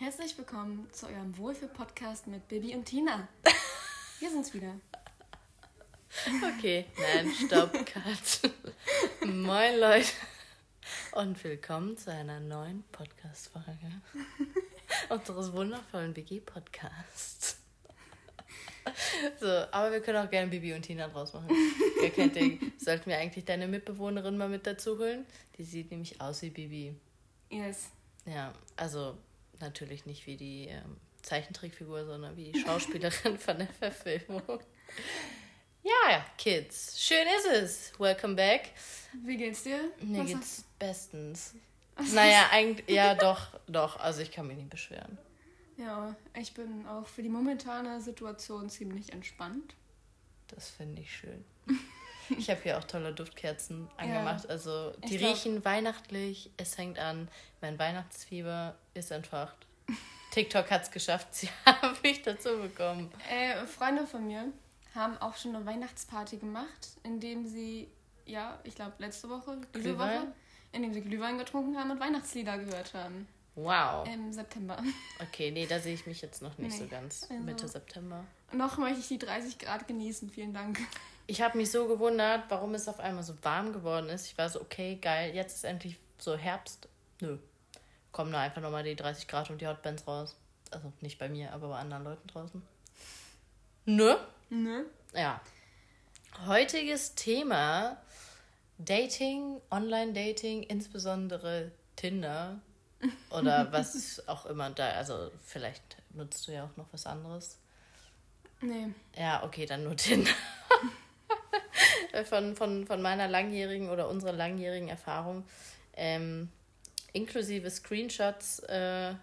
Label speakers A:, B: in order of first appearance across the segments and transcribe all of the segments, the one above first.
A: Herzlich willkommen zu eurem Wohlfühl-Podcast mit Bibi und Tina. Wir sind's wieder.
B: Okay, nein, stopp, cut. Moin Leute und willkommen zu einer neuen Podcast-Folge unseres wundervollen BG-Podcasts. So, aber wir können auch gerne Bibi und Tina draus machen. Ihr kennt den. Sollten wir eigentlich deine Mitbewohnerin mal mit dazu holen? Die sieht nämlich aus wie Bibi.
A: Yes.
B: Ja, also natürlich nicht wie die ähm, Zeichentrickfigur, sondern wie die Schauspielerin von der Verfilmung. Ja, Kids, schön ist es. Welcome back.
A: Wie geht's dir?
B: Mir
A: Was
B: geht's bestens. Naja, eigentlich, ja, doch, doch. Also ich kann mich nicht beschweren.
A: Ja, ich bin auch für die momentane Situation ziemlich entspannt.
B: Das finde ich schön. Ich habe hier auch tolle Duftkerzen angemacht. Also die
A: Ich glaub-
B: riechen weihnachtlich. Es hängt an. Mein Weihnachtsfieber ist entfacht. TikTok hat es geschafft. Sie haben mich dazu bekommen.
A: Äh, Freunde von mir haben auch schon eine Weihnachtsparty gemacht, indem sie, ja, ich glaube letzte Woche, diese
B: Glühwein?
A: Woche, indem sie Glühwein getrunken haben und Weihnachtslieder gehört haben.
B: Wow.
A: Im September.
B: Okay, nee, da sehe ich mich jetzt noch nicht
A: Nee,
B: so ganz.
A: also-
B: Mitte September.
A: Noch möchte ich die 30 Grad genießen. Vielen Dank.
B: Ich habe mich so gewundert, warum es auf einmal so warm geworden ist. Ich war so, okay, geil, jetzt ist endlich so Herbst. Nö. Kommen da einfach nochmal die 30 Grad und die Hotbands raus. Also nicht bei mir, aber bei anderen Leuten draußen. Nö.
A: Ne?
B: Ja. Heutiges Thema: Dating, Online-Dating, insbesondere Tinder. Oder was auch immer da. Also, vielleicht nutzt du ja auch noch was anderes.
A: Nee.
B: Ja, okay, dann nur Tinder. Von, von, von meiner langjährigen oder unserer langjährigen Erfahrung. Ähm, inklusive Screenshots äh,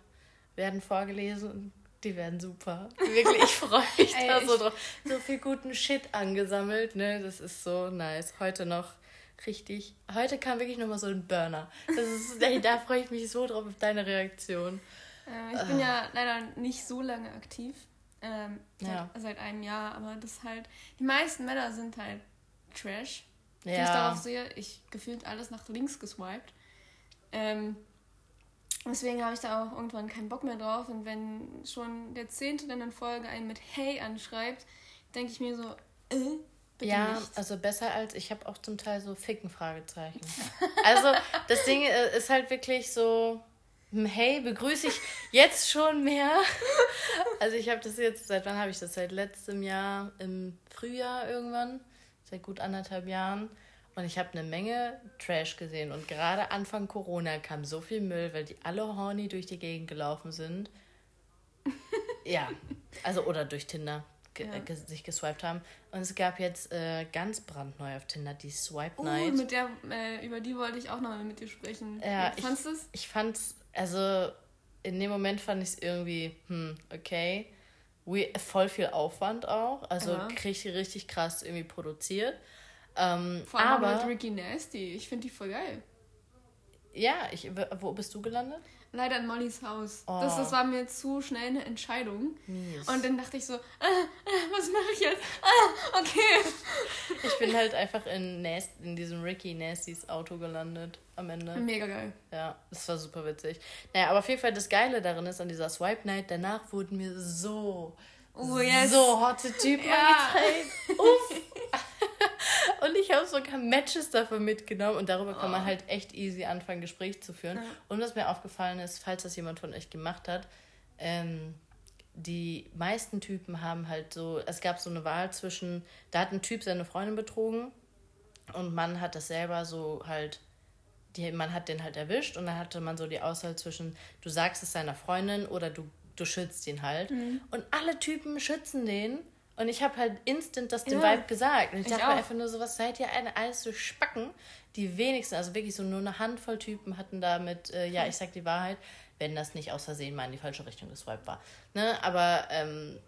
B: werden vorgelesen. Die werden super. Wirklich, ich freue mich
A: Ey,
B: da so drauf. So viel guten Shit angesammelt, ne? Das ist so nice. Heute noch richtig. Heute kam wirklich nochmal so ein Burner. Das ist, da freue ich mich so drauf auf deine Reaktion.
A: Äh, ich bin ja leider nicht so lange aktiv. Ähm, seit,
B: Ja.
A: seit einem Jahr, aber das halt. Die meisten Männer sind halt Trash. Die ich
B: Ja.
A: darauf sehe, ich gefühlt alles nach links geswiped. Ähm, deswegen habe ich da auch irgendwann keinen Bock mehr drauf. Und wenn schon der Zehnte dann in Folge einen mit Hey anschreibt, denke ich mir so, äh, bitte
B: ja,
A: nicht.
B: also besser als ich habe auch zum Teil so Ficken Fragezeichen. Also das Ding äh, ist halt wirklich so, hm, hey, begrüße ich jetzt schon mehr. Also ich habe das jetzt, seit wann habe ich das? Seit letztem Jahr im Frühjahr irgendwann, seit gut anderthalb Jahren. Und ich habe eine Menge Trash gesehen. Und gerade Anfang Corona kam so viel Müll, weil die alle horny durch die Gegend gelaufen sind. Ja, also oder durch Tinder ge
A: Ja.
B: äh, sich geswiped haben. Und es gab jetzt äh, ganz brandneu auf Tinder die Swipe
A: Oh,
B: Night.
A: mit der, äh, über die wollte ich auch noch mal mit dir sprechen.
B: Ja,
A: Wie fandst du es?
B: Ich fand's, also in dem Moment fand ich es irgendwie, hm, okay. We voll viel Aufwand auch. Also
A: Ja.
B: richtig, richtig krass irgendwie produziert. Ähm,
A: Vor allem
B: aber,
A: mit Ricky Nasty. Ich finde die voll geil.
B: ja, ich, wo bist du gelandet?
A: Leider in Mollys Haus.
B: Oh.
A: Das, das war mir zu schnell eine Entscheidung.
B: Mies.
A: Und dann dachte ich so, ah, ah, was mache ich jetzt? Ah, okay.
B: Ich bin halt einfach in, Nas in diesem Ricky Nastys Auto gelandet am Ende.
A: Mega geil.
B: Ja, das war super witzig. Naja, aber auf jeden Fall das Geile darin ist, an dieser Swipe Night, danach wurden mir so,
A: Oh, yes.
B: so hotte Typen
A: Ja.
B: angezeigt. Uff. Und ich habe sogar Matches dafür mitgenommen und darüber kann man
A: Oh.
B: halt echt easy anfangen, Gespräch zu führen.
A: Ja.
B: Und was mir aufgefallen ist, falls das jemand von euch gemacht hat, ähm, die meisten Typen haben halt so, es gab so eine Wahl zwischen, da hat ein Typ seine Freundin betrogen und man hat das selber so halt, die, man hat den halt erwischt und dann hatte man so die Auswahl zwischen, du sagst es seiner Freundin oder du, du schützt ihn halt. Und alle Typen schützen den. Und ich habe halt instant das dem
A: Ja.
B: Vibe gesagt. Und ich
A: Ich
B: dachte mir
A: auch.
B: einfach nur so, was seid ihr eine, alles so Spacken? Die wenigsten, also wirklich so nur eine Handvoll Typen hatten damit, äh, ja, ich sag die Wahrheit, wenn das nicht aus Versehen mal in die falsche Richtung geswiped war. Ne? Aber ähm,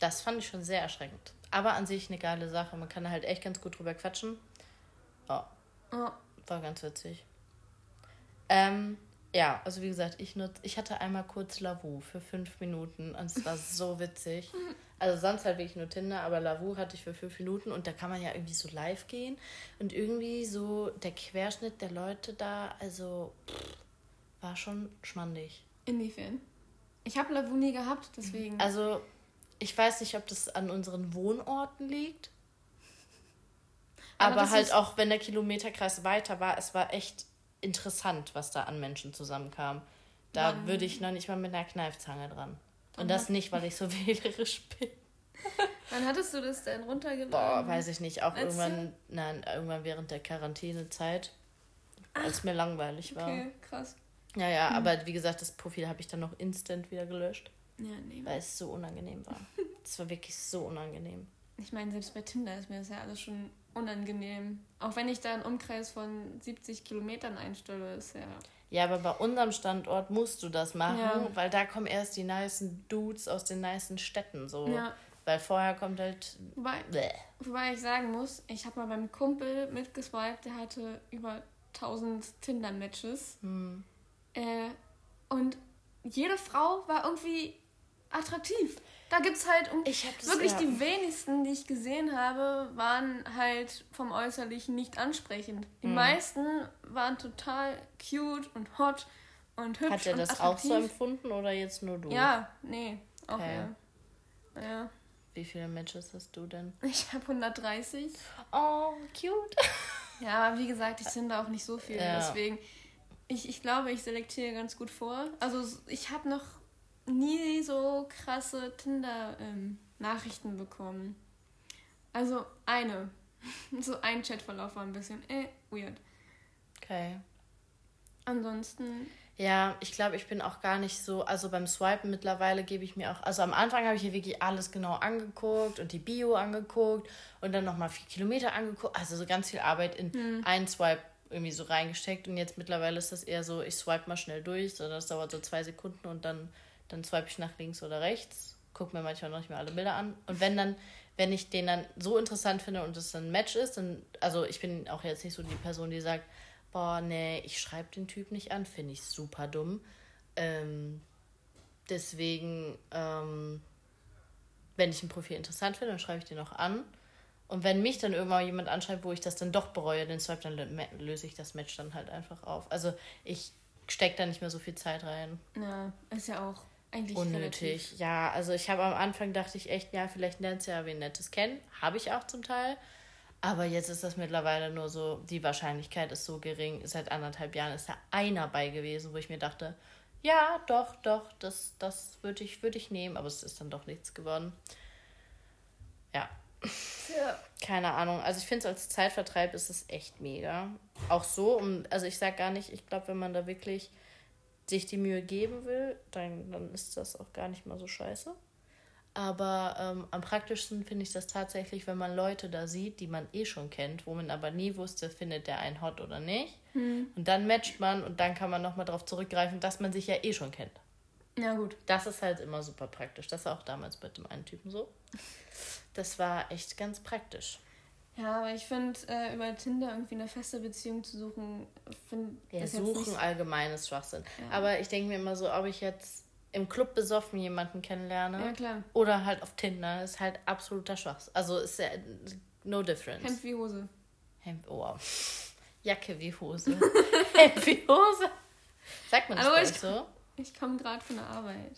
B: das fand ich schon sehr erschreckend. Aber an sich eine geile Sache. Man kann halt echt ganz gut drüber quatschen. Oh,
A: Oh,
B: war ganz witzig. Ähm, ja, also wie gesagt, ich nutz, ich hatte einmal kurz Lavu für fünf Minuten und es war so witzig. Also sonst halt wirklich nur Tinder, aber Lavu hatte ich für fünf Minuten und da kann man ja irgendwie so live gehen und irgendwie so der Querschnitt der Leute da, also pff, war schon schmandig.
A: inwiefern? Ich habe Lavu nie gehabt, deswegen.
B: Also, ich weiß nicht, ob das an unseren Wohnorten liegt. Aber, aber halt auch, wenn der Kilometerkreis weiter war, es war echt interessant, was da an Menschen zusammenkam. Da würde ich noch nicht mal mit einer Kneifzange dran. Und das nicht, weil ich so wählerisch bin.
A: Wann hattest du das denn runtergeladen?
B: Boah, weiß ich nicht. Auch irgendwann, nein, irgendwann während der Quarantänezeit, als mir langweilig war. Okay, krass. Ja, ja, hm. aber wie gesagt, das Profil habe ich dann noch instant wieder gelöscht. Ja, nee. Weil es so unangenehm war. Es war wirklich so unangenehm.
A: Ich meine, selbst bei Tinder ist mir das ja alles schon unangenehm. Auch wenn ich da einen Umkreis von 70 Kilometern einstelle, ist ja.
B: Ja, aber bei unserem Standort musst du das machen, ja. weil da kommen erst die nicen Dudes aus den nicen Städten so. Ja. Weil vorher kommt halt.
A: Wobei, wobei ich sagen muss, ich habe mal beim Kumpel mitgeswiped, der hatte über 1000 Tinder-Matches. Hm. Äh, und jede Frau war irgendwie attraktiv. Da gibt es halt um wirklich ja. die wenigsten, die ich gesehen habe, waren halt vom Äußerlichen nicht ansprechend. Die hm. meisten waren total cute und hot und hübsch. Hat er das auch so empfunden oder jetzt nur du? Ja, nee, auch okay.
B: ja. ja. Wie viele Matches hast du denn?
A: Ich habe 130.
B: Oh, cute.
A: Ja, aber wie gesagt, ich sind da auch nicht so viel. Ja. Deswegen, ich, ich glaube, ich selektiere ganz gut vor. Also ich habe noch nie so krasse Tinder-Nachrichten ähm, bekommen. Also eine. so ein Chatverlauf war ein bisschen äh, weird. Okay. Ansonsten.
B: Ja, ich glaube, ich bin auch gar nicht so, also beim Swipen mittlerweile gebe ich mir auch, also am Anfang habe ich hier wirklich alles genau angeguckt und die Bio angeguckt und dann nochmal vier Kilometer angeguckt, also so ganz viel Arbeit in hm. einen Swipe irgendwie so reingesteckt und jetzt mittlerweile ist das eher so, ich swipe mal schnell durch, so das dauert so zwei Sekunden und dann dann swipe ich nach links oder rechts, gucke mir manchmal noch nicht mehr alle Bilder an. Und wenn dann, wenn ich den dann so interessant finde und es ein Match ist, dann, also ich bin auch jetzt nicht so die Person, die sagt, boah, nee, ich schreibe den Typ nicht an, finde ich super dumm. Ähm, deswegen, ähm, wenn ich ein Profil interessant finde, dann schreibe ich den auch an. Und wenn mich dann irgendwann jemand anschreibt, wo ich das dann doch bereue, den Swipe, dann löse ich das Match dann halt einfach auf. Also ich stecke da nicht mehr so viel Zeit rein.
A: Ja, ist ja auch eigentlich
B: unnötig. Relativ. Ja, also ich habe am Anfang dachte ich echt, ja, vielleicht lernst du ja wen Nettes kennen. Habe ich auch zum Teil. Aber jetzt ist das mittlerweile nur so, die Wahrscheinlichkeit ist so gering. Seit anderthalb Jahren ist da einer bei gewesen, wo ich mir dachte, ja, doch, doch, das, das würde ich, würd ich nehmen, aber es ist dann doch nichts geworden. Ja. ja. Keine Ahnung. Also ich finde es als Zeitvertreib ist es echt mega. Auch so, um, also ich sag gar nicht, ich glaube, wenn man da wirklich sich die Mühe geben will, dann, dann ist das auch gar nicht mal so scheiße. Aber ähm, am praktischsten finde ich das tatsächlich, wenn man Leute da sieht, die man eh schon kennt, wo man aber nie wusste, findet der einen hot oder nicht. Hm. Und dann matcht man und dann kann man nochmal darauf zurückgreifen, dass man sich ja eh schon kennt.
A: Ja, gut.
B: Das ist halt immer super praktisch. Das war auch damals bei dem einen Typen so. Das war echt ganz praktisch.
A: Ja, aber ich finde, äh, über Tinder irgendwie eine feste Beziehung zu suchen, finde
B: Ja, suchen allgemeines Schwachsinn. Ja. Aber ich denke mir immer so, ob ich jetzt im Club besoffen jemanden kennenlerne ja, klar. oder halt auf Tinder, ist halt absoluter Schwachsinn. Also ist ja no difference.
A: Hemd wie Hose.
B: Hemd, oh. Jacke wie Hose. Hemd wie Hose. Sagt man das
A: Aber ich, so? Ich komme gerade von der Arbeit.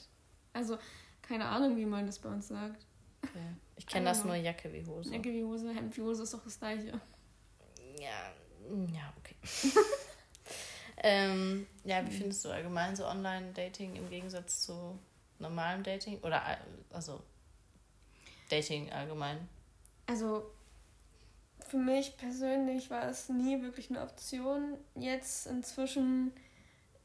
A: Also, keine Ahnung, wie man das bei uns sagt.
B: Okay. Ich kenne das nur Jacke wie Hose.
A: Jacke wie Hose, Hemd wie Hose ist doch das gleiche.
B: Ja, ja, okay. ähm, ja, wie findest du allgemein so Online-Dating im Gegensatz zu normalem Dating? Oder also Dating allgemein?
A: Also für mich persönlich war es nie wirklich eine Option. Jetzt inzwischen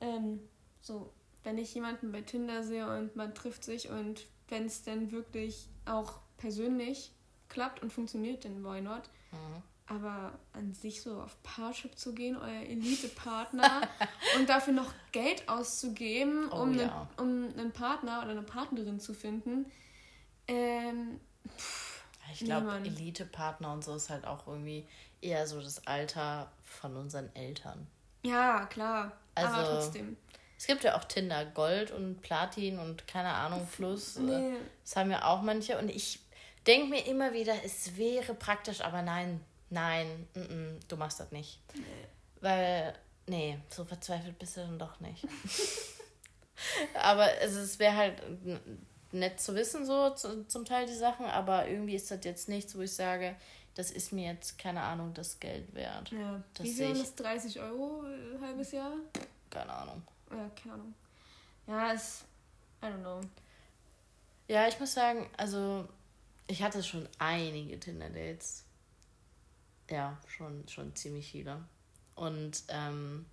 A: ähm, so, wenn ich jemanden bei Tinder sehe und man trifft sich und wenn es dann wirklich auch persönlich klappt und funktioniert, dann why not? Mhm. Aber an sich so auf Parship zu gehen, euer Elite-Partner und dafür noch Geld auszugeben, oh, um, ja. einen, um einen Partner oder eine Partnerin zu finden, ähm,
B: ich glaube, Elite-Partner und so ist halt auch irgendwie eher so das Alter von unseren Eltern.
A: Ja, klar. Also, aber trotzdem.
B: Es gibt ja auch Tinder Gold und Platin und keine Ahnung, Plus. Nee. Das haben ja auch manche. Und ich denke mir immer wieder, es wäre praktisch, aber nein, nein, n -n, du machst das nicht. Nee. Weil, nee, so verzweifelt bist du dann doch nicht. aber es, es wäre halt nett zu wissen, so zu, zum Teil die Sachen, aber irgendwie ist das jetzt nichts, wo ich sage, das ist mir jetzt, keine Ahnung, das Geld wert. Ja.
A: Das Wie viel das? 30 Euro ein äh, halbes Jahr?
B: Keine Ahnung.
A: Ja, keine Ahnung. Ja, es. I don't know.
B: Ja, ich muss sagen, also ich hatte schon einige Tinder-Dates. Ja, schon, schon ziemlich viele. Und ähm,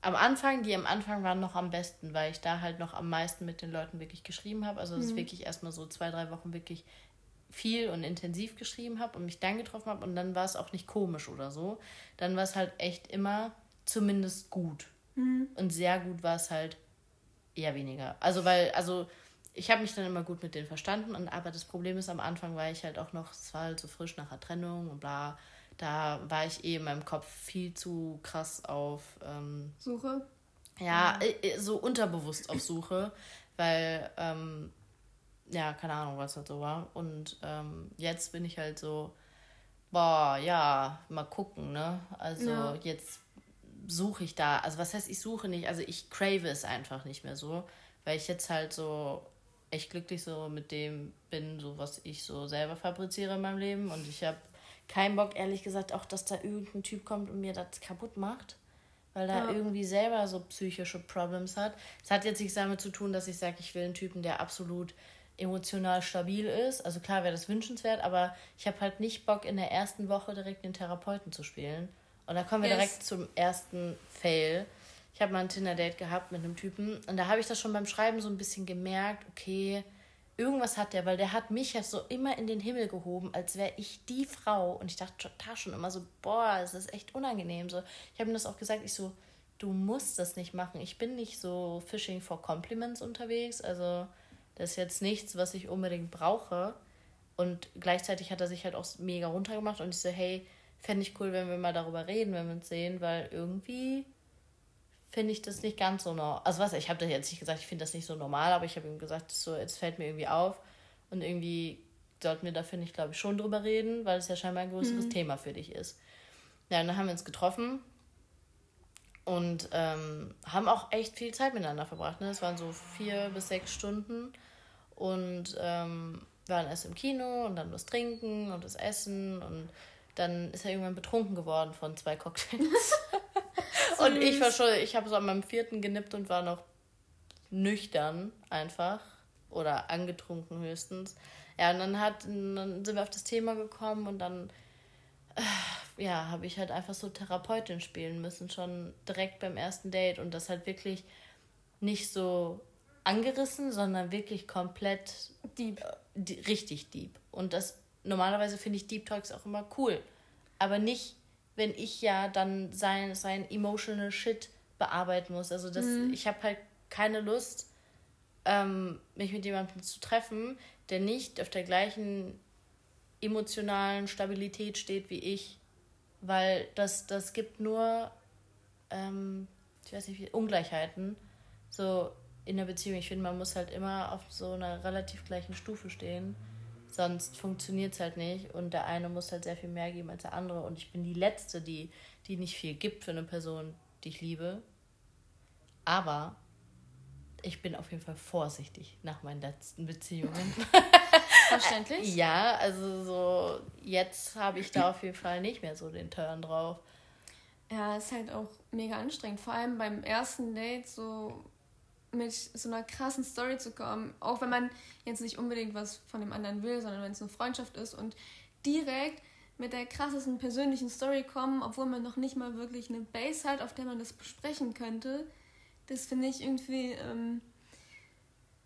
B: am Anfang, die am Anfang waren noch am besten, weil ich da halt noch am meisten mit den Leuten wirklich geschrieben habe. Also, dass mhm. ich wirklich erstmal so zwei, drei Wochen wirklich viel und intensiv geschrieben habe und mich dann getroffen habe. Und dann war es auch nicht komisch oder so. Dann war es halt echt immer zumindest gut. Mhm. Und sehr gut war es halt eher weniger. Also, weil, also ich habe mich dann immer gut mit denen verstanden. Und, aber das Problem ist, am Anfang war ich halt auch noch, es war halt so frisch nach der Trennung und bla da war ich eh in meinem Kopf viel zu krass auf ähm, Suche. Ja, ja, so unterbewusst auf Suche, weil, ähm, ja, keine Ahnung, was das so war. Und ähm, jetzt bin ich halt so, boah, ja, mal gucken, ne? Also ja. jetzt suche ich da, also was heißt, ich suche nicht, also ich crave es einfach nicht mehr so, weil ich jetzt halt so echt glücklich so mit dem bin, so was ich so selber fabriziere in meinem Leben und ich habe keinen Bock, ehrlich gesagt, auch, dass da irgendein Typ kommt und mir das kaputt macht. Weil er ja. irgendwie selber so psychische Problems hat. Es hat jetzt nichts damit zu tun, dass ich sage, ich will einen Typen, der absolut emotional stabil ist. Also klar wäre das wünschenswert, aber ich habe halt nicht Bock, in der ersten Woche direkt den Therapeuten zu spielen. Und da kommen wir yes. direkt zum ersten Fail. Ich habe mal ein Tinder-Date gehabt mit einem Typen und da habe ich das schon beim Schreiben so ein bisschen gemerkt, okay, irgendwas hat der, weil der hat mich ja so immer in den Himmel gehoben, als wäre ich die Frau. Und ich dachte da schon immer so, boah, es ist echt unangenehm. So, ich habe ihm das auch gesagt, ich so, du musst das nicht machen. Ich bin nicht so Fishing for Compliments unterwegs. Also, das ist jetzt nichts, was ich unbedingt brauche. Und gleichzeitig hat er sich halt auch mega runtergemacht und ich so, hey, fände ich cool, wenn wir mal darüber reden, wenn wir uns sehen, weil irgendwie finde ich das nicht ganz so normal. Also was, ich habe das jetzt nicht gesagt, ich finde das nicht so normal, aber ich habe ihm gesagt, so, jetzt fällt mir irgendwie auf und irgendwie sollten wir da, finde ich, glaube ich, schon drüber reden, weil es ja scheinbar ein größeres mhm. Thema für dich ist. Ja, und dann haben wir uns getroffen und ähm, haben auch echt viel Zeit miteinander verbracht. Ne? Es waren so vier bis sechs Stunden und ähm, waren erst im Kino und dann das Trinken und das Essen und dann ist er irgendwann betrunken geworden von zwei Cocktails. und ich war schon, ich habe so an meinem vierten genippt und war noch nüchtern einfach. Oder angetrunken höchstens. Ja, und dann hat, dann sind wir auf das Thema gekommen und dann, äh, ja, habe ich halt einfach so Therapeutin spielen müssen, schon direkt beim ersten Date und das halt wirklich nicht so angerissen, sondern wirklich komplett deep. Äh, richtig deep. Und das normalerweise finde ich Deep Talks auch immer cool. Aber nicht wenn ich ja dann sein, sein emotional Shit bearbeiten muss. Also das, mhm. ich habe halt keine Lust, ähm, mich mit jemandem zu treffen, der nicht auf der gleichen emotionalen Stabilität steht wie ich. Weil das, das gibt nur, ähm, ich weiß nicht, wie, Ungleichheiten. So in der Beziehung. Ich finde, man muss halt immer auf so einer relativ gleichen Stufe stehen. Sonst funktioniert es halt nicht und der eine muss halt sehr viel mehr geben als der andere. Und ich bin die Letzte, die, die nicht viel gibt für eine Person, die ich liebe. Aber ich bin auf jeden Fall vorsichtig nach meinen letzten Beziehungen. Verständlich? ja, also so jetzt habe ich da auf jeden Fall nicht mehr so den Turn drauf.
A: Ja, ist halt auch mega anstrengend. Vor allem beim ersten Date so mit so einer krassen Story zu kommen, auch wenn man jetzt nicht unbedingt was von dem anderen will, sondern wenn es eine Freundschaft ist und direkt mit der krassesten persönlichen Story kommen, obwohl man noch nicht mal wirklich eine Base hat, auf der man das besprechen könnte, das finde ich irgendwie, ähm,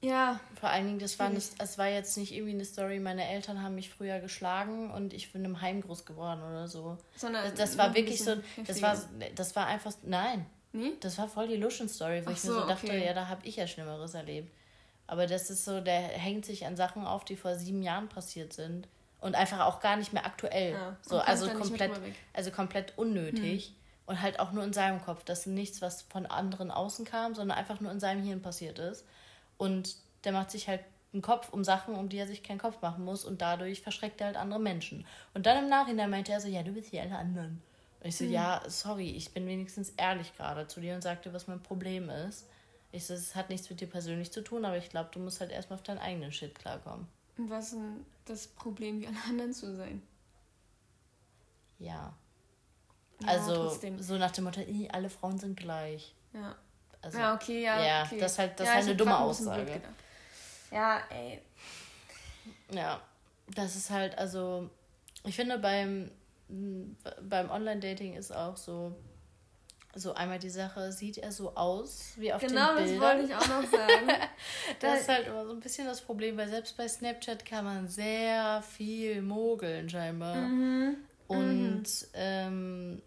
A: ja.
B: Vor allen Dingen, das war, nicht, es war jetzt nicht irgendwie eine Story, meine Eltern haben mich früher geschlagen und ich bin im Heim groß geworden oder so. Sondern das, das war wirklich so, das war, das war einfach, nein, Nee? Das war voll die Luschen-Story, wo Ach ich mir so, dachte, okay. ja, da habe ich ja Schlimmeres erlebt. Aber das ist so, der hängt sich an Sachen auf, die vor sieben Jahren passiert sind. Und einfach auch gar nicht mehr aktuell. Ja, so, also komplett, also komplett unnötig. Hm. Und halt auch nur in seinem Kopf. Das ist nichts, was von anderen außen kam, sondern einfach nur in seinem Hirn passiert ist. Und der macht sich halt einen Kopf um Sachen, um die er sich keinen Kopf machen muss. Und dadurch verschreckt er halt andere Menschen. Und dann im Nachhinein meinte er so, ja, du bist wie alle anderen. Und ich so, mhm. ja, sorry, ich bin wenigstens ehrlich gerade zu dir und sagte, was mein Problem ist. Ich so, es hat nichts mit dir persönlich zu tun, aber ich glaube, du musst halt erstmal auf deinen eigenen Shit klarkommen.
A: Und was ist denn das Problem, wie alle anderen zu sein?
B: Ja. ja also, trotzdem. so nach dem Motto, alle Frauen sind gleich. Ja. Also, ja, okay, ja. Ja, okay. das ist halt, das ja, halt eine dumme Aussage. Ja, ey. Ja, das ist halt, also, ich finde beim, beim Online-Dating ist auch so, so einmal die Sache, sieht er so aus wie auf genau, den Bildern? Genau, das wollte ich auch noch sagen. das ist halt immer so ein bisschen das Problem, weil selbst bei Snapchat kann man sehr viel mogeln scheinbar. Mhm. Und mhm. Ähm,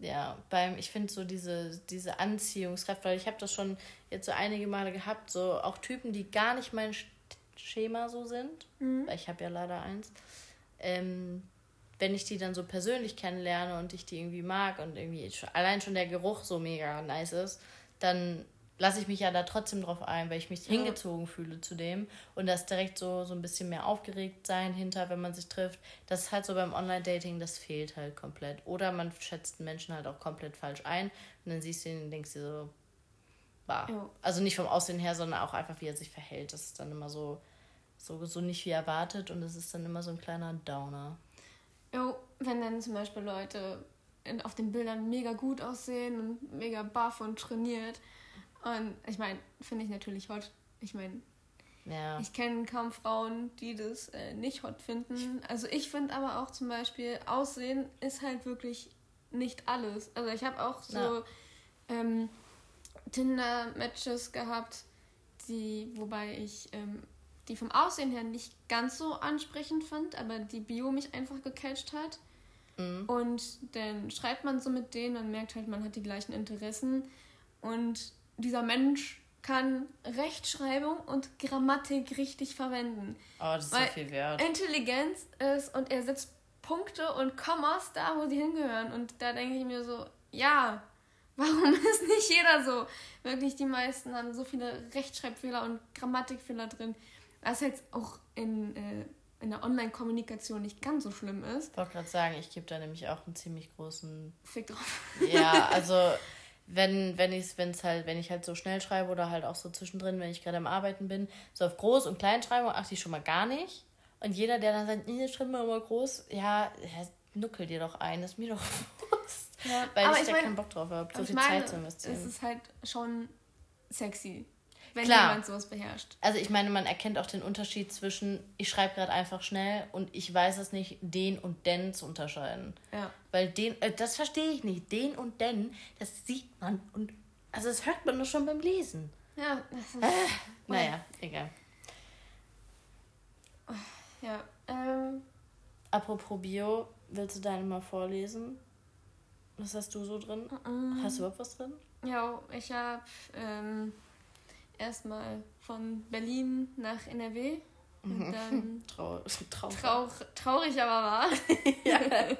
B: ja, beim, ich finde so diese, diese Anziehungskraft, weil ich habe das schon jetzt so einige Male gehabt, so auch Typen, die gar nicht mein Schema so sind, mhm. weil ich habe ja leider eins. Ähm, wenn ich die dann so persönlich kennenlerne und ich die irgendwie mag und irgendwie allein schon der Geruch so mega nice ist, dann lasse ich mich ja da trotzdem drauf ein, weil ich mich ja. hingezogen fühle zu dem und das direkt so, so ein bisschen mehr aufgeregt sein hinter, wenn man sich trifft. Das ist halt so beim Online-Dating, das fehlt halt komplett. Oder man schätzt einen Menschen halt auch komplett falsch ein und dann siehst du ihn und denkst dir so, bah. Ja. Also nicht vom Aussehen her, sondern auch einfach, wie er sich verhält. Das ist dann immer so, so, so nicht wie erwartet und es ist dann immer so ein kleiner Downer.
A: Jo, wenn dann zum Beispiel Leute auf den Bildern mega gut aussehen und mega buff und trainiert und ich meine, finde ich natürlich hot. Ich meine, ja. ich kenne kaum Frauen, die das äh, nicht hot finden. Also ich finde aber auch zum Beispiel, Aussehen ist halt wirklich nicht alles. Also ich habe auch so ja. ähm, Tinder-Matches gehabt, die, wobei ich ähm, die vom Aussehen her nicht ganz so ansprechend fand, aber die Bio mich einfach gecatcht hat. Mhm. Und dann schreibt man so mit denen und merkt halt, man hat die gleichen Interessen. Und dieser Mensch kann Rechtschreibung und Grammatik richtig verwenden. Oh, das ist Weil so viel wert. Intelligenz ist und er setzt Punkte und Kommas da, wo sie hingehören. Und da denke ich mir so, ja, warum ist nicht jeder so? Wirklich, die meisten haben so viele Rechtschreibfehler und Grammatikfehler drin. Was jetzt auch in, äh, in der Online-Kommunikation nicht ganz so schlimm ist.
B: Ich wollte gerade sagen, ich gebe da nämlich auch einen ziemlich großen Fick drauf. Ja, also wenn, wenn ich wenn es halt, wenn ich halt so schnell schreibe oder halt auch so zwischendrin, wenn ich gerade am Arbeiten bin, so auf Groß- und Kleinschreibung achte ich schon mal gar nicht. Und jeder, der dann sagt, nee, schreib mal immer groß, ja, nuckel dir doch ein, ist mir doch bewusst. Ja, weil ich, ich da mein, keinen Bock drauf habe, so viel
A: meine, Zeit zu investieren. Es ist halt schon sexy wenn Klar. jemand sowas beherrscht.
B: Also ich meine, man erkennt auch den Unterschied zwischen, ich schreibe gerade einfach schnell und ich weiß es nicht, den und den zu unterscheiden. Ja. Weil den, äh, das verstehe ich nicht. Den und den, das sieht man und, also das hört man nur schon beim Lesen. Ja. Äh, naja, egal.
A: Ja, ähm...
B: Apropos Bio, willst du deine mal vorlesen? Was hast du so drin? Mm -mm. Hast du überhaupt was drin?
A: Ja, ich habe ähm, erstmal von Berlin nach NRW. Und mhm. dann Trau trau trau traurig, aber wahr.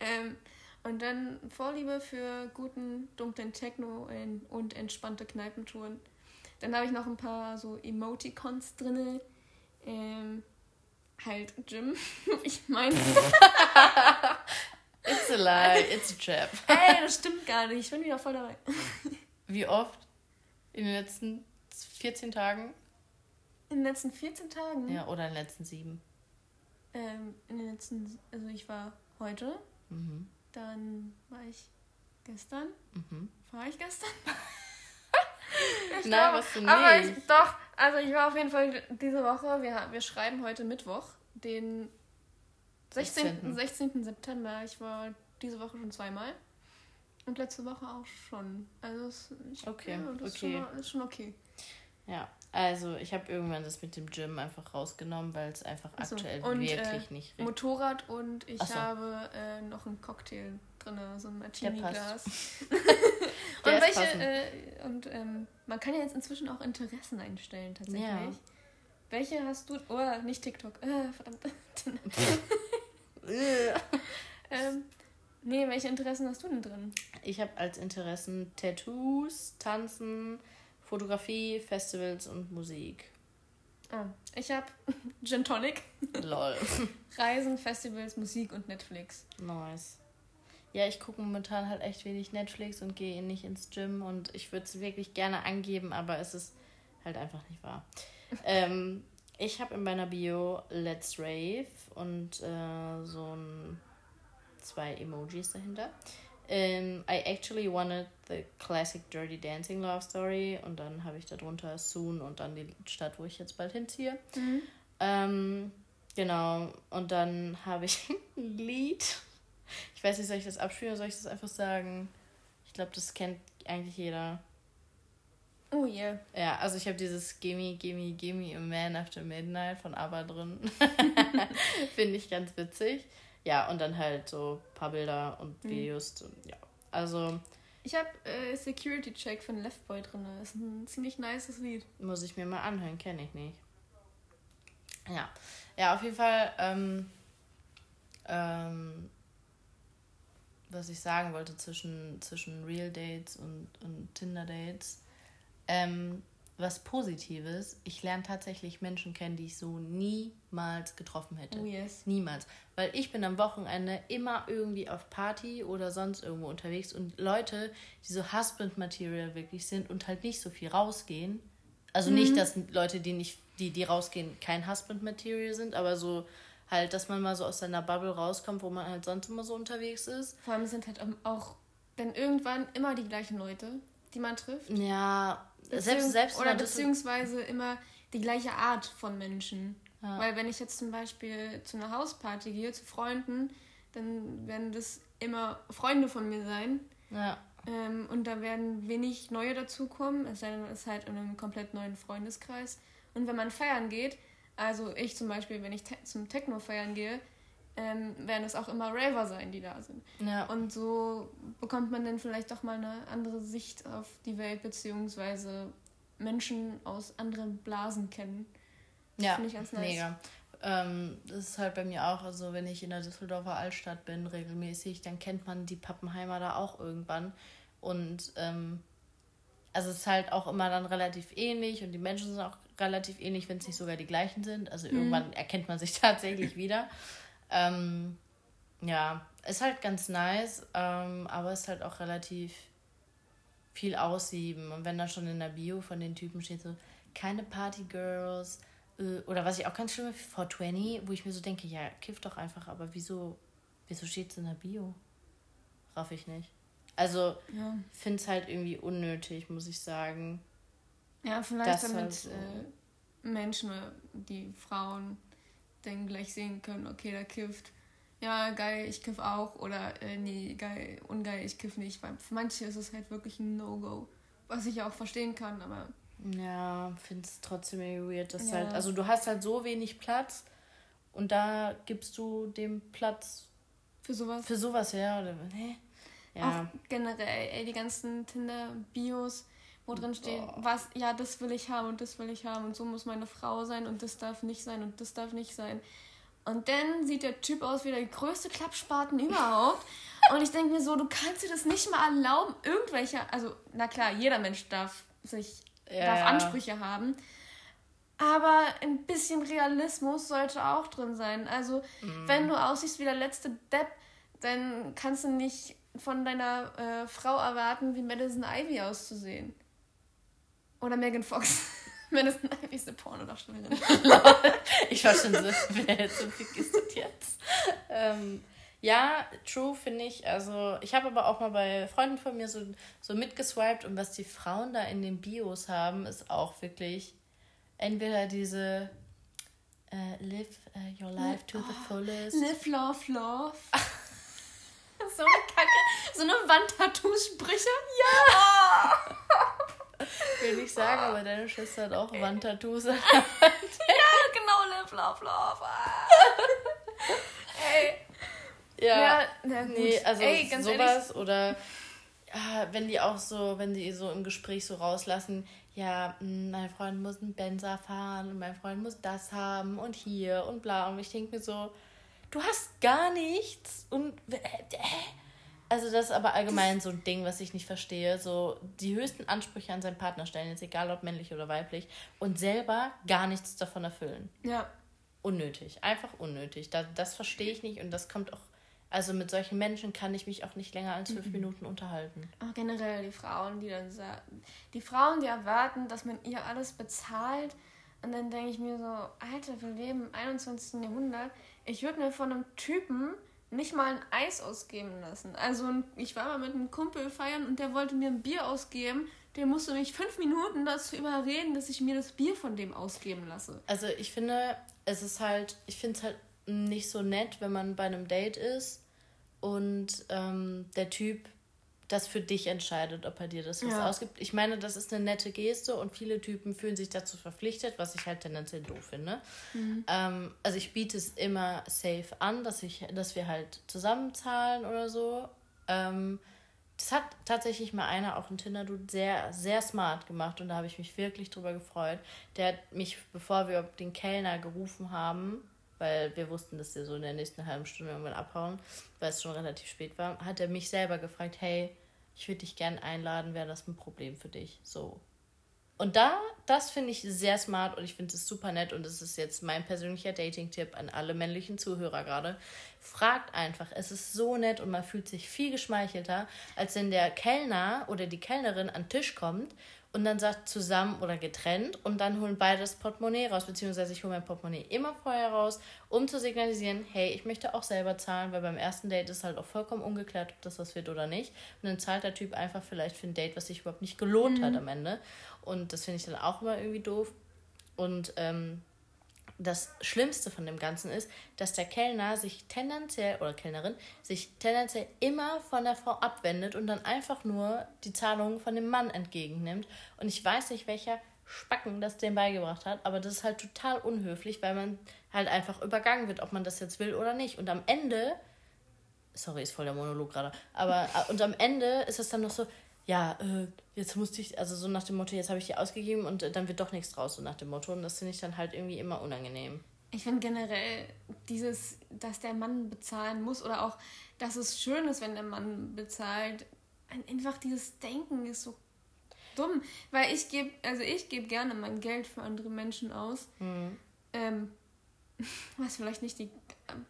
A: ähm, und dann Vorliebe für guten, dunklen Techno und entspannte Kneipentouren. Dann habe ich noch ein paar so Emoticons drin. Ähm, halt Gym. ich meine. it's a lie, it's a trap. Ey, das stimmt gar nicht. Ich bin wieder voll dabei.
B: Wie oft? In den letzten 14 Tagen?
A: In den letzten 14 Tagen?
B: Ja, oder in den letzten sieben.
A: Ähm, in den letzten, also ich war heute, mhm. dann war ich gestern. Mhm. War ich gestern? ich Nein, was du nicht. Aber ich, doch, also ich war auf jeden Fall diese Woche, wir, wir schreiben heute Mittwoch, den 16. 16. 16. September. Ich war diese Woche schon zweimal. Und letzte Woche auch schon. Also es, ich, okay, ja, das okay. Ist, schon, ist schon okay.
B: Ja, also ich habe irgendwann das mit dem Gym einfach rausgenommen, weil es einfach so. aktuell und,
A: wirklich äh, nicht riecht. Motorrad und ich so. habe äh, noch einen Cocktail drin, so ein Martini-Glas. und welche, äh, und ähm, man kann ja jetzt inzwischen auch Interessen einstellen tatsächlich. Ja. Welche hast du? Oh, nicht TikTok. Äh, verdammt. ähm, Nee, welche Interessen hast du denn drin?
B: Ich habe als Interessen Tattoos, Tanzen, Fotografie, Festivals und Musik.
A: Ah, ich habe Gin Tonic. Lol. Reisen, Festivals, Musik und Netflix.
B: Nice. ja, ich gucke momentan halt echt wenig Netflix und gehe nicht ins Gym und ich würde es wirklich gerne angeben, aber es ist halt einfach nicht wahr. ähm, ich habe in meiner Bio Let's Rave und äh, so ein, zwei Emojis dahinter. Um, ähm, I actually wanted the classic Dirty Dancing Love Story und dann habe ich darunter Soon und dann die Stadt, wo ich jetzt bald hinziehe. Mhm. Ähm, genau, und dann habe ich ein Lied. Ich weiß nicht, soll ich das abspielen oder soll ich das einfach sagen? Ich glaube, das kennt eigentlich jeder. Oh yeah. Ja, also ich habe dieses Gimme, Gimme, Gimme a Man After Midnight von ABBA drin. Finde ich ganz witzig. Ja, und dann halt so ein paar Bilder und mhm. Videos. Mhm. Und, ja, also...
A: Ich habe äh, Security Check von Left Boy drin. Das ist ein ziemlich nices Lied.
B: Muss ich mir mal anhören, kenne ich nicht. Ja, ja, auf jeden Fall, ähm, ähm, was ich sagen wollte zwischen, zwischen Real Dates und, und Tinder Dates, ähm, was Positives, ich lerne tatsächlich Menschen kennen, die ich so niemals getroffen hätte. Oh yes. Niemals. Weil ich bin am Wochenende immer irgendwie auf Party oder sonst irgendwo unterwegs und Leute, die so Husband-Material wirklich sind und halt nicht so viel rausgehen. Also mhm. nicht, dass Leute, die nicht die, die rausgehen, kein Husband-Material sind, aber so halt, dass man mal so aus seiner Bubble rauskommt, wo man halt sonst immer so unterwegs ist.
A: Vor allem sind halt auch dann irgendwann immer die gleichen Leute, die man trifft. Ja, Beziehungs selbst, selbst Oder beziehungsweise immer die gleiche Art von Menschen. Ja. Weil wenn ich jetzt zum Beispiel zu einer Hausparty gehe, zu Freunden, dann werden das immer Freunde von mir sein. Ja. Ähm, und da werden wenig neue dazukommen, es sei denn, es ist halt in einem komplett neuen Freundeskreis. Und wenn man feiern geht, also ich zum Beispiel, wenn ich te zum Techno feiern gehe, ähm, werden es auch immer Raver sein, die da sind. Ja. Und so bekommt man dann vielleicht doch mal eine andere Sicht auf die Welt, beziehungsweise Menschen aus anderen Blasen kennen. Das ja,
B: finde ich ganz nice. Mega. Ähm, das ist halt bei mir auch, also wenn ich in der Düsseldorfer Altstadt bin, regelmäßig, dann kennt man die Pappenheimer da auch irgendwann. Und ähm, also es ist halt auch immer dann relativ ähnlich und die Menschen sind auch relativ ähnlich, wenn es nicht sogar die gleichen sind. Also mhm. irgendwann erkennt man sich tatsächlich wieder. Ähm, ja, ist halt ganz nice, ähm, aber ist halt auch relativ viel aussieben. Und wenn da schon in der Bio von den Typen steht, so keine Partygirls äh, oder was ich auch ganz schlimm finde, 420, wo ich mir so denke, ja, kiff doch einfach, aber wieso, wieso steht es in der Bio? Raff ich nicht. Also, ja. finde es halt irgendwie unnötig, muss ich sagen. Ja,
A: vielleicht damit halt so. äh, Menschen, die Frauen dann gleich sehen können, okay, der kifft. Ja, geil, ich kiff auch. Oder äh, nee, geil, ungeil, ich kiff nicht. Weil für manche ist es halt wirklich ein No-Go. Was ich auch verstehen kann, aber.
B: Ja, finde es trotzdem irgendwie weird. Dass ja. halt, also du hast halt so wenig Platz und da gibst du dem Platz.
A: Für sowas?
B: Für sowas, ja. Oder, nee.
A: Ja. Auch generell, ey, die ganzen Tinder-Bios, wo drin steht, Boah. was, ja, das will ich haben und das will ich haben und so muss meine Frau sein und das darf nicht sein und das darf nicht sein. Und dann sieht der Typ aus wie der größte Klappspaten überhaupt. und ich denke mir so, du kannst dir das nicht mal erlauben, irgendwelche, also, na klar, jeder Mensch darf sich, ja, darf Ansprüche haben. Aber ein bisschen Realismus sollte auch drin sein. Also, mhm. wenn du aussiehst wie der letzte Depp, dann kannst du nicht von deiner äh, Frau erwarten, wie Madison Ivy auszusehen. Oder Megan Fox. Ist eine Pornodarstellerin.
B: ich war schon so, wer so fick ist das jetzt? Ähm, ja, true finde ich. Also, ich habe aber auch mal bei Freunden von mir so, so mitgeswiped und was die Frauen da in den Bios haben, ist auch wirklich entweder diese uh, Live uh, your life to oh, the fullest.
A: Live, love, love. so eine Kacke. So eine Wandtattoo-Sprüche. Ja!
B: Oh. Will ich sagen, aber deine Schwester hat auch Wandtattoos. ja,
A: genau, live, love, love. Ey.
B: Ja, ja na gut. nee, also Ey, sowas ehrlich. oder wenn die auch so, wenn die so im Gespräch so rauslassen, ja, hm, mein Freund muss einen Benzer fahren und mein Freund muss das haben und hier und bla. Und ich denke mir so, du hast gar nichts und äh, also das ist aber allgemein so ein Ding, was ich nicht verstehe. So die höchsten Ansprüche an seinen Partner stellen, jetzt egal ob männlich oder weiblich, und selber gar nichts davon erfüllen. Ja. Unnötig, einfach unnötig. Das, das verstehe ich nicht und das kommt auch Also mit solchen Menschen kann ich mich auch nicht länger als fünf mhm. Minuten unterhalten.
A: Auch generell die Frauen, die dann sagen, die Frauen, die erwarten, dass man ihr alles bezahlt. Und dann denke ich mir so, Alter, wir leben im 21. Jahrhundert. Ich würde mir von einem Typen nicht mal ein Eis ausgeben lassen. Also ich war mal mit einem Kumpel feiern und der wollte mir ein Bier ausgeben. Der musste mich fünf Minuten dazu überreden, dass ich mir das Bier von dem ausgeben lasse.
B: Also ich finde, es ist halt, ich finde es halt nicht so nett, wenn man bei einem Date ist und ähm, der Typ das für dich entscheidet, ob er dir das was ja. ausgibt. Ich meine, das ist eine nette Geste und viele Typen fühlen sich dazu verpflichtet, was ich halt tendenziell doof finde. Mhm. Ähm, also ich biete es immer safe an, dass ich, dass wir halt zusammenzahlen oder so. Ähm, das hat tatsächlich mal einer, auch ein Tinder-Dude, sehr, sehr smart gemacht und da habe ich mich wirklich drüber gefreut. Der hat mich, bevor wir den Kellner gerufen haben, weil wir wussten, dass wir so in der nächsten halben Stunde irgendwann abhauen, weil es schon relativ spät war, hat er mich selber gefragt, hey, ich würde dich gern einladen, wäre das ein Problem für dich? So. Und da, das finde ich sehr smart und ich finde es super nett und es ist jetzt mein persönlicher Dating-Tipp an alle männlichen Zuhörer gerade. Fragt einfach, es ist so nett und man fühlt sich viel geschmeichelter, als wenn der Kellner oder die Kellnerin an den Tisch kommt und dann sagt zusammen oder getrennt und dann holen beide das Portemonnaie raus, beziehungsweise ich hole mein Portemonnaie immer vorher raus, um zu signalisieren, hey, ich möchte auch selber zahlen, weil beim ersten Date ist halt auch vollkommen ungeklärt, ob das was wird oder nicht. Und dann zahlt der Typ einfach vielleicht für ein Date, was sich überhaupt nicht gelohnt mhm. hat am Ende. Und das finde ich dann auch immer irgendwie doof. Und ähm, das Schlimmste von dem Ganzen ist, dass der Kellner sich tendenziell oder Kellnerin sich tendenziell immer von der Frau abwendet und dann einfach nur die Zahlung von dem Mann entgegennimmt. Und ich weiß nicht, welcher Spacken das dem beigebracht hat, aber das ist halt total unhöflich, weil man halt einfach übergangen wird, ob man das jetzt will oder nicht. Und am Ende, sorry, ist voll der Monolog gerade, aber äh, und am Ende ist es dann noch so, ja, äh, jetzt musste ich, also so nach dem Motto, jetzt habe ich die ausgegeben und äh, dann wird doch nichts draus, so nach dem Motto. Und das finde ich dann halt irgendwie immer unangenehm.
A: Ich finde generell dieses, dass der Mann bezahlen muss oder auch, dass es schön ist, wenn der Mann bezahlt, einfach dieses Denken ist so dumm. Weil ich gebe, also ich gebe gerne mein Geld für andere Menschen aus. Mhm. Ähm, was vielleicht nicht die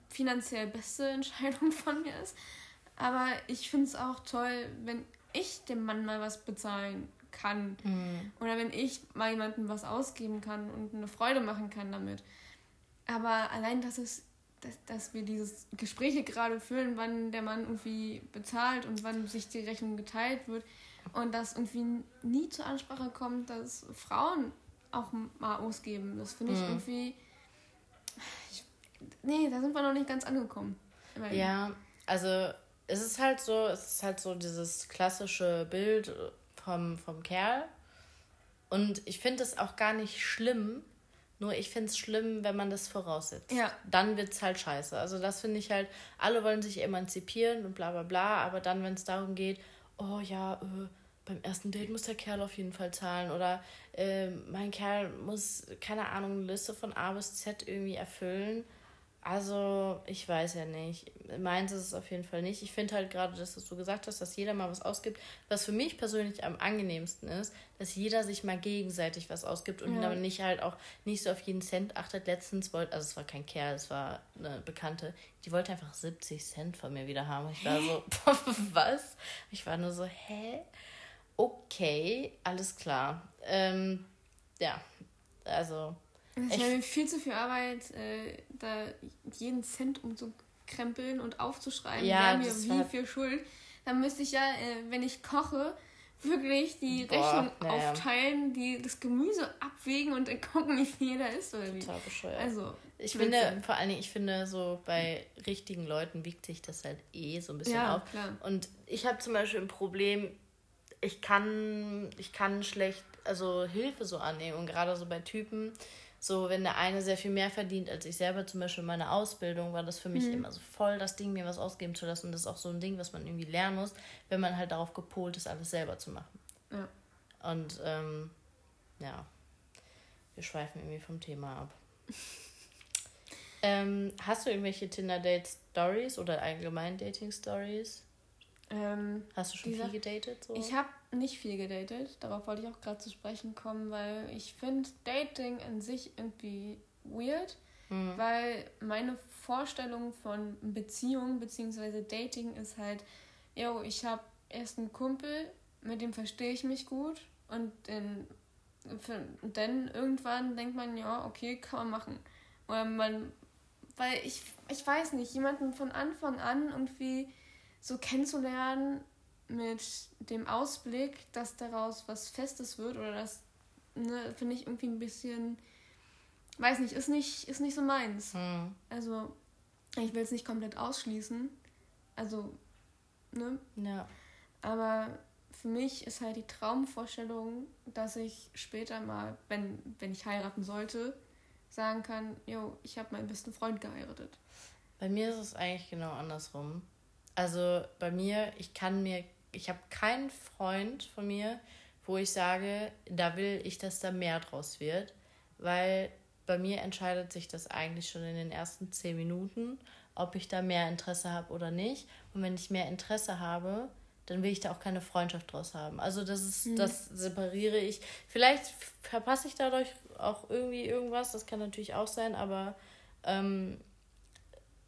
A: finanziell beste Entscheidung von mir ist. Aber ich finde es auch toll, wenn ich dem Mann mal was bezahlen kann. Mhm. Oder wenn ich mal jemandem was ausgeben kann und eine Freude machen kann damit. Aber allein, dass es dass, dass wir dieses Gespräche gerade führen, wann der Mann irgendwie bezahlt und wann sich die Rechnung geteilt wird und dass irgendwie nie zur Ansprache kommt, dass Frauen auch mal ausgeben. Das finde ich mhm. irgendwie. Ich, nee, da sind wir noch nicht ganz angekommen.
B: Ja, also es ist halt so, es ist halt so dieses klassische Bild vom, vom Kerl. Und ich finde es auch gar nicht schlimm, nur ich finde es schlimm, wenn man das voraussetzt. Ja. Dann wird es halt scheiße. Also das finde ich halt, alle wollen sich emanzipieren und bla bla bla, aber dann, wenn es darum geht, oh ja, äh, beim ersten Date muss der Kerl auf jeden Fall zahlen oder äh, mein Kerl muss, keine Ahnung, eine Liste von A bis Z irgendwie erfüllen also, ich weiß ja nicht. Meins ist es auf jeden Fall nicht. Ich finde halt gerade, dass du gesagt hast, dass jeder mal was ausgibt. Was für mich persönlich am angenehmsten ist, dass jeder sich mal gegenseitig was ausgibt und ja. nicht halt auch nicht so auf jeden Cent achtet. Letztens wollte, also es war kein Kerl, es war eine Bekannte, die wollte einfach 70 Cent von mir wieder haben. Ich war so, was? Ich war nur so, hä? Okay, alles klar. Ähm, ja, also
A: es ist ja viel zu viel Arbeit, äh, da jeden Cent umzukrempeln und aufzuschreiben, ja, wer mir wie viel Schuld. Dann müsste ich ja, äh, wenn ich koche, wirklich die Boah, Rechnung naja. aufteilen, die, das Gemüse abwägen und dann gucken, wie viel da ist. Oder Total wie. bescheuert.
B: Also, ich finde, sein. vor allen Dingen, ich finde, so bei richtigen Leuten wiegt sich das halt eh so ein bisschen ja, auf. Klar. Und ich habe zum Beispiel ein Problem, ich kann, ich kann schlecht, also Hilfe so annehmen. Und gerade so bei Typen, so, wenn der eine sehr viel mehr verdient als ich selber, zum Beispiel meine Ausbildung, war das für mich mhm. immer so voll das Ding, mir was ausgeben zu lassen. Das ist auch so ein Ding, was man irgendwie lernen muss, wenn man halt darauf gepolt ist, alles selber zu machen. Ja. Und ähm, ja, wir schweifen irgendwie vom Thema ab. ähm, hast du irgendwelche Tinder-Date-Stories oder allgemein Dating-Stories? Ähm,
A: Hast du schon viel gedatet? So? Ich habe nicht viel gedatet. Darauf wollte ich auch gerade zu sprechen kommen, weil ich finde Dating an sich irgendwie weird. hm. weil meine Vorstellung von Beziehung bzw. Dating ist halt, yo, ich habe erst einen Kumpel, mit dem verstehe ich mich gut und in, dann irgendwann denkt man, ja, okay, kann man machen. Oder man, weil ich, ich weiß nicht, jemanden von Anfang an irgendwie so kennenzulernen mit dem Ausblick, dass daraus was Festes wird oder das, ne, finde ich irgendwie ein bisschen, weiß nicht, ist nicht, ist nicht so meins. Hm. Also, ich will es nicht komplett ausschließen. Also, ne? Ja. Aber für mich ist halt die Traumvorstellung, dass ich später mal, wenn, wenn ich heiraten sollte, sagen kann, jo, ich habe meinen besten Freund geheiratet.
B: Bei mir ist es eigentlich genau andersrum. Also bei mir, ich kann mir, ich habe keinen Freund von mir, wo ich sage, da will ich, dass da mehr draus wird, weil bei mir entscheidet sich das eigentlich schon in den ersten zehn Minuten, ob ich da mehr Interesse habe oder nicht. Und wenn ich mehr Interesse habe, dann will ich da auch keine Freundschaft draus haben. Also das ist, mhm. das separiere ich. Vielleicht verpasse ich dadurch auch irgendwie irgendwas, das kann natürlich auch sein, aber ähm,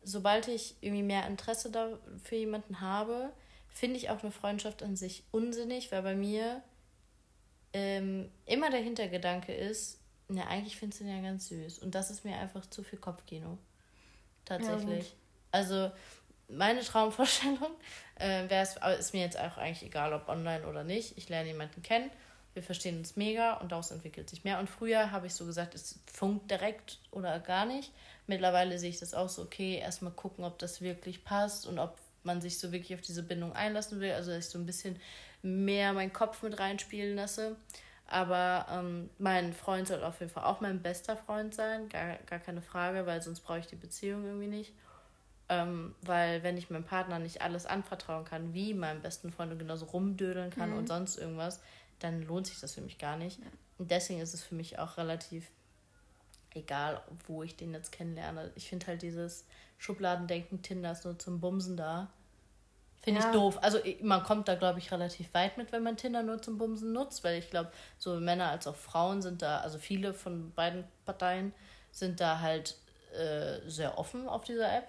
B: sobald ich irgendwie mehr Interesse da für jemanden habe, finde ich auch eine Freundschaft an sich unsinnig, weil bei mir ähm, immer der Hintergedanke ist, ja, eigentlich findest du ihn ja ganz süß. Und das ist mir einfach zu viel Kopfkino. Tatsächlich. Ja, also meine Traumvorstellung äh, wäre es, ist mir jetzt auch eigentlich egal, ob online oder nicht. Ich lerne jemanden kennen, wir verstehen uns mega und daraus entwickelt sich mehr. Und früher habe ich so gesagt, es funkt direkt oder gar nicht. Mittlerweile sehe ich das auch so, okay, erstmal gucken, ob das wirklich passt und ob man sich so wirklich auf diese Bindung einlassen will. Also, dass ich so ein bisschen mehr meinen Kopf mit reinspielen lasse. Aber ähm, mein Freund soll auf jeden Fall auch mein bester Freund sein, gar, gar keine Frage, weil sonst brauche ich die Beziehung irgendwie nicht. Ähm, weil wenn ich meinem Partner nicht alles anvertrauen kann, wie meinem besten Freund und genauso rumdödeln kann mhm. und sonst irgendwas, dann lohnt sich das für mich gar nicht. Ja. Und deswegen ist es für mich auch relativ egal, wo ich den jetzt kennenlerne. Ich finde halt dieses Schubladendenken, Tinder ist nur zum Bumsen da. Finde ja. ich doof. Also man kommt da, glaube ich, relativ weit mit, wenn man Tinder nur zum Bumsen nutzt, weil ich glaube, so Männer als auch Frauen sind da, also viele von beiden Parteien sind da halt äh, sehr offen auf dieser App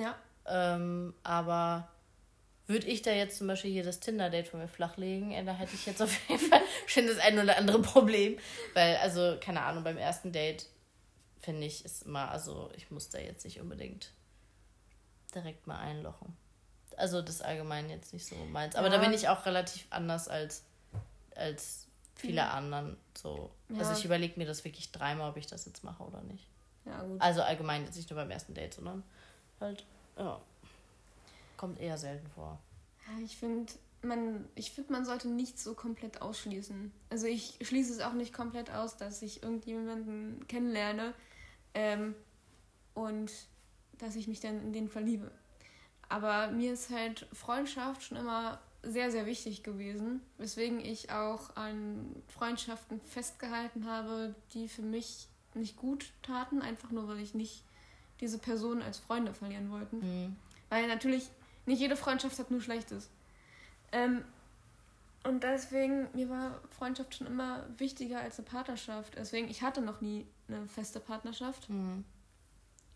B: ja. Ähm, aber würde ich da jetzt zum Beispiel hier das Tinder-Date von mir flachlegen, da hätte ich jetzt auf jeden Fall schon das ein oder andere Problem. Weil, also, keine Ahnung, beim ersten Date finde ich, ist immer, also ich muss da jetzt nicht unbedingt direkt mal einlochen. Also das allgemein jetzt nicht so meins. Aber ja. da bin ich auch relativ anders als, als viele mhm. anderen. So. Ja. Also ich überlege mir das wirklich dreimal, ob ich das jetzt mache oder nicht. Ja, gut. Also allgemein jetzt nicht nur beim ersten Date, sondern halt, ja. Kommt eher selten vor.
A: Ja, ich finde, man, ich finde, man sollte nichts so komplett ausschließen. Also ich schließe es auch nicht komplett aus, dass ich irgendjemanden kennenlerne ähm, und dass ich mich dann in den verliebe. Aber mir ist halt Freundschaft schon immer sehr, sehr wichtig gewesen, weswegen ich auch an Freundschaften festgehalten habe, die für mich nicht gut taten, einfach nur weil ich nicht diese Personen als Freunde verlieren wollten. Mhm. Weil natürlich nicht jede Freundschaft hat nur Schlechtes. Ähm, und deswegen, mir war Freundschaft schon immer wichtiger als eine Partnerschaft. Deswegen, ich hatte noch nie eine feste Partnerschaft. Mhm.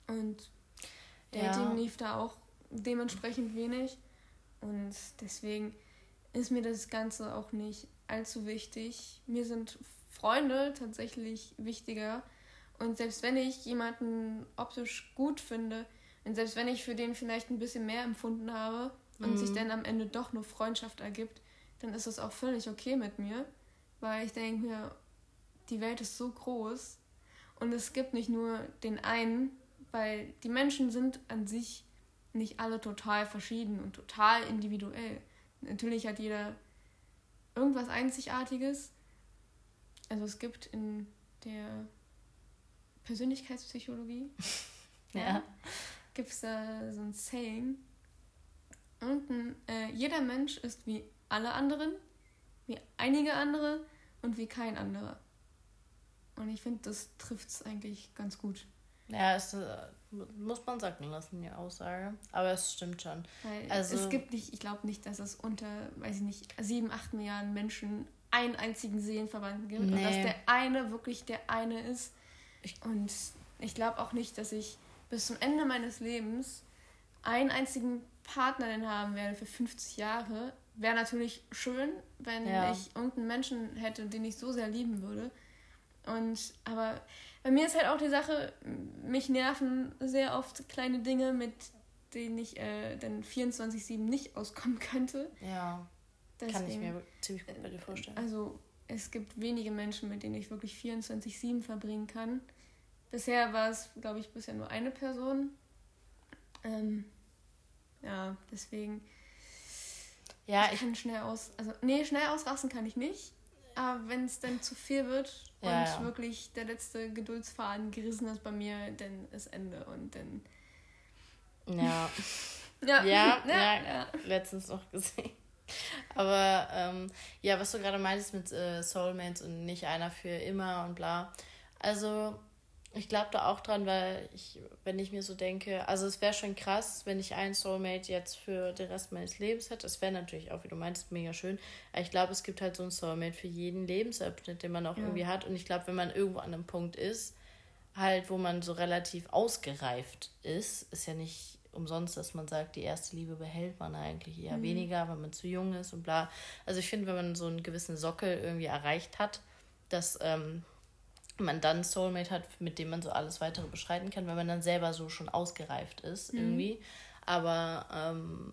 A: Und Dating ja. lief da auch dementsprechend wenig. Und deswegen ist mir das Ganze auch nicht allzu wichtig. Mir sind Freunde tatsächlich wichtiger und selbst wenn ich jemanden optisch gut finde und selbst wenn ich für den vielleicht ein bisschen mehr empfunden habe und mhm. sich dann am Ende doch nur Freundschaft ergibt, dann ist das auch völlig okay mit mir, weil ich denke mir, die Welt ist so groß und es gibt nicht nur den einen, weil die Menschen sind an sich nicht alle total verschieden und total individuell. Natürlich hat jeder irgendwas Einzigartiges. Also es gibt in der Persönlichkeitspsychologie ja. ja gibt es da so ein Saying. Und äh, jeder Mensch ist wie alle anderen, wie einige andere und wie kein anderer. Und ich finde, das trifft es eigentlich ganz gut.
B: Ja, es äh, muss man sagen lassen, die Aussage. Aber es stimmt schon.
A: Weil also, es gibt nicht, ich glaube nicht, dass es unter, weiß ich nicht, sieben, acht Milliarden Menschen einen einzigen Seelenverwandten gibt. Nee. Und dass der eine wirklich der eine ist. Und ich glaube auch nicht, dass ich bis zum Ende meines Lebens einen einzigen Partner denn haben werde für 50 Jahre. Wäre natürlich schön, wenn ja. ich irgendeinen Menschen hätte, den ich so sehr lieben würde. Und aber bei mir ist halt auch die Sache, mich nerven sehr oft kleine Dinge, mit denen ich äh, dann 24-7 nicht auskommen könnte. Ja. Deswegen, kann ich mir ziemlich gut bei dir vorstellen. Also es gibt wenige Menschen, mit denen ich wirklich 24-7 verbringen kann. Bisher war es, glaube ich, bisher nur eine Person. Ähm, ja, deswegen. Ja, ich, ich kann schnell aus. Also, nee, schnell ausrasten kann ich nicht. Aber wenn es dann zu viel wird und ja. wirklich der letzte Geduldsfaden gerissen ist bei mir, dann ist Ende und dann.
B: Ja. ja. Ja, ja, ja, letztens noch gesehen. Aber ähm, ja, was du gerade meintest mit äh, Soulmates und nicht einer für immer und bla. Also, ich glaube da auch dran, weil ich, wenn ich mir so denke, also es wäre schon krass, wenn ich einen Soulmate jetzt für den Rest meines Lebens hätte. Es wäre natürlich auch, wie du meinst, mega schön. Aber ich glaube, es gibt halt so einen Soulmate für jeden Lebensabschnitt, den man auch ja. irgendwie hat. Und ich glaube, wenn man irgendwo an einem Punkt ist, halt, wo man so relativ ausgereift ist, ist ja nicht umsonst, dass man sagt, die erste Liebe behält man eigentlich eher mhm. weniger, wenn man zu jung ist und bla. Also ich finde, wenn man so einen gewissen Sockel irgendwie erreicht hat, dass ähm, man dann Soulmate hat, mit dem man so alles weitere beschreiten kann, weil man dann selber so schon ausgereift ist, mhm. irgendwie. Aber ähm,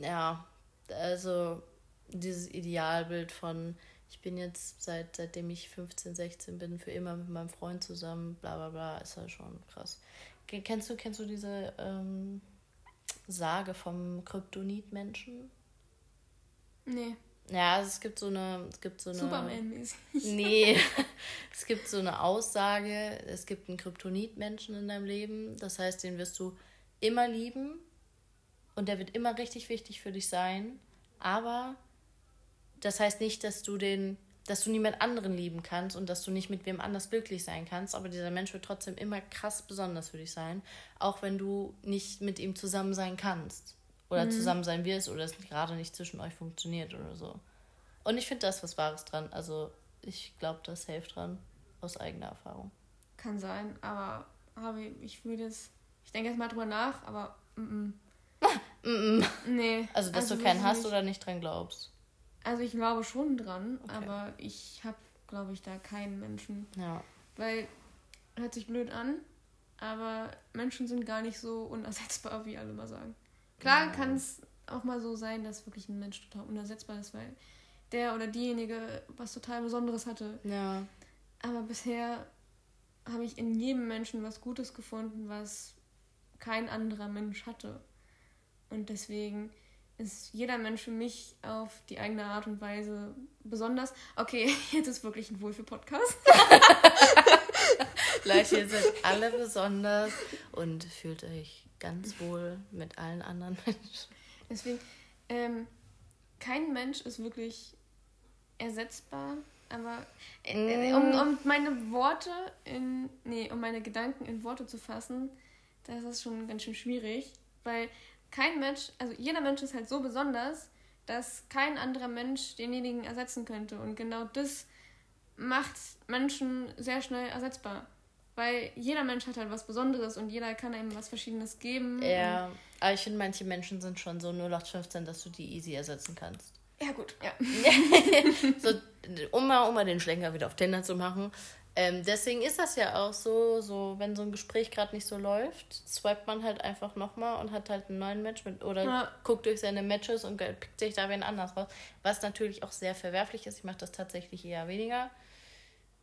B: ja, also dieses Idealbild von ich bin jetzt seit seitdem ich 15, 16 bin für immer mit meinem Freund zusammen, bla bla bla, ist halt schon krass. Kennst du, kennst du diese ähm, Sage vom Kryptonit-Menschen? Nee. Ja, also es gibt so eine. Es gibt so eine Superman-mäßig. Nee. es gibt so eine Aussage, es gibt einen Kryptonit-Menschen in deinem Leben. Das heißt, den wirst du immer lieben und der wird immer richtig wichtig für dich sein. Aber das heißt nicht, dass du den dass du niemand anderen lieben kannst und dass du nicht mit wem anders glücklich sein kannst, aber dieser Mensch wird trotzdem immer krass besonders für dich sein, auch wenn du nicht mit ihm zusammen sein kannst oder mhm. zusammen sein wirst oder es gerade nicht zwischen euch funktioniert oder so. Und ich finde das was Wahres dran. Also ich glaube, das hilft dran aus eigener Erfahrung.
A: Kann sein, aber habe ich würde es, ich denke jetzt mal drüber nach, aber mm -mm. mm
B: nee. Also dass also, du keinen hast oder nicht dran glaubst.
A: Also ich glaube schon dran, okay. aber ich habe, glaube ich, da keinen Menschen. Ja. Weil, hört sich blöd an, aber Menschen sind gar nicht so unersetzbar, wie alle mal sagen. Klar ja. kann es auch mal so sein, dass wirklich ein Mensch total unersetzbar ist, weil der oder diejenige was total Besonderes hatte. Ja. Aber bisher habe ich in jedem Menschen was Gutes gefunden, was kein anderer Mensch hatte. Und deswegen ist jeder Mensch für mich auf die eigene Art und Weise besonders. Okay, jetzt ist wirklich ein Wohlfühl-Podcast.
B: Leute, ihr seid alle besonders und fühlt euch ganz wohl mit allen anderen Menschen.
A: Deswegen, ähm, kein Mensch ist wirklich ersetzbar, aber äh, um, um meine Worte in, nee, um meine Gedanken in Worte zu fassen, das ist schon ganz schön schwierig, weil kein Mensch, also jeder Mensch ist halt so besonders, dass kein anderer Mensch denjenigen ersetzen könnte. Und genau das macht Menschen sehr schnell ersetzbar. Weil jeder Mensch hat halt was Besonderes und jeder kann einem was Verschiedenes geben.
B: Ja, aber ich finde, manche Menschen sind schon so 0815, dass du die easy ersetzen kannst.
A: Ja, gut, ja.
B: so, um mal, um mal den Schlenker wieder auf Tinder zu machen. Ähm, deswegen ist das ja auch so, so wenn so ein Gespräch gerade nicht so läuft, swipet man halt einfach nochmal und hat halt einen neuen Match mit oder ja. guckt durch seine Matches und pickt sich da wen anders raus. Was natürlich auch sehr verwerflich ist. Ich mache das tatsächlich eher weniger.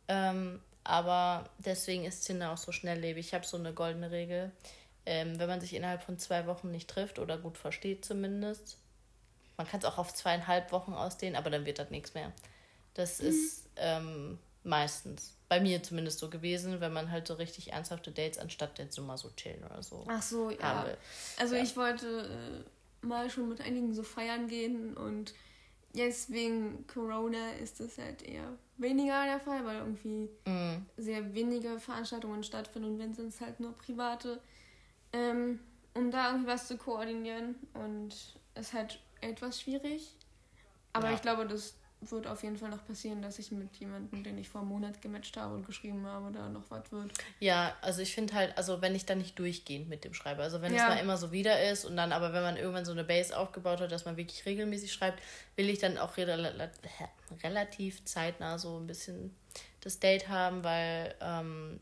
B: Ähm, aber deswegen ist Tinder auch so schnelllebig. Ich habe so eine goldene Regel. Ähm, wenn man sich innerhalb von zwei Wochen nicht trifft oder gut versteht zumindest, man kann es auch auf zweieinhalb Wochen ausdehnen, aber dann wird das nichts mehr. Das mhm. ist ähm, meistens bei mir zumindest so gewesen, wenn man halt so richtig ernsthafte Dates anstatt jetzt so mal so chillen oder so. Ach so,
A: ja. Also ja. ich wollte äh, mal schon mit einigen so feiern gehen und jetzt wegen Corona ist das halt eher weniger der Fall, weil irgendwie mm. sehr wenige Veranstaltungen stattfinden und wenn sind es halt nur private, ähm, um da irgendwie was zu koordinieren und ist halt etwas schwierig. Aber ja. ich glaube, das wird auf jeden Fall noch passieren, dass ich mit jemandem, den ich vor einem Monat gematcht habe und geschrieben habe, da noch was wird.
B: Ja, also ich finde halt, also wenn ich dann nicht durchgehend mit dem schreibe, also wenn ja. es mal immer so wieder ist und dann aber wenn man irgendwann so eine Base aufgebaut hat, dass man wirklich regelmäßig schreibt, will ich dann auch rel relativ zeitnah so ein bisschen das Date haben, weil ähm,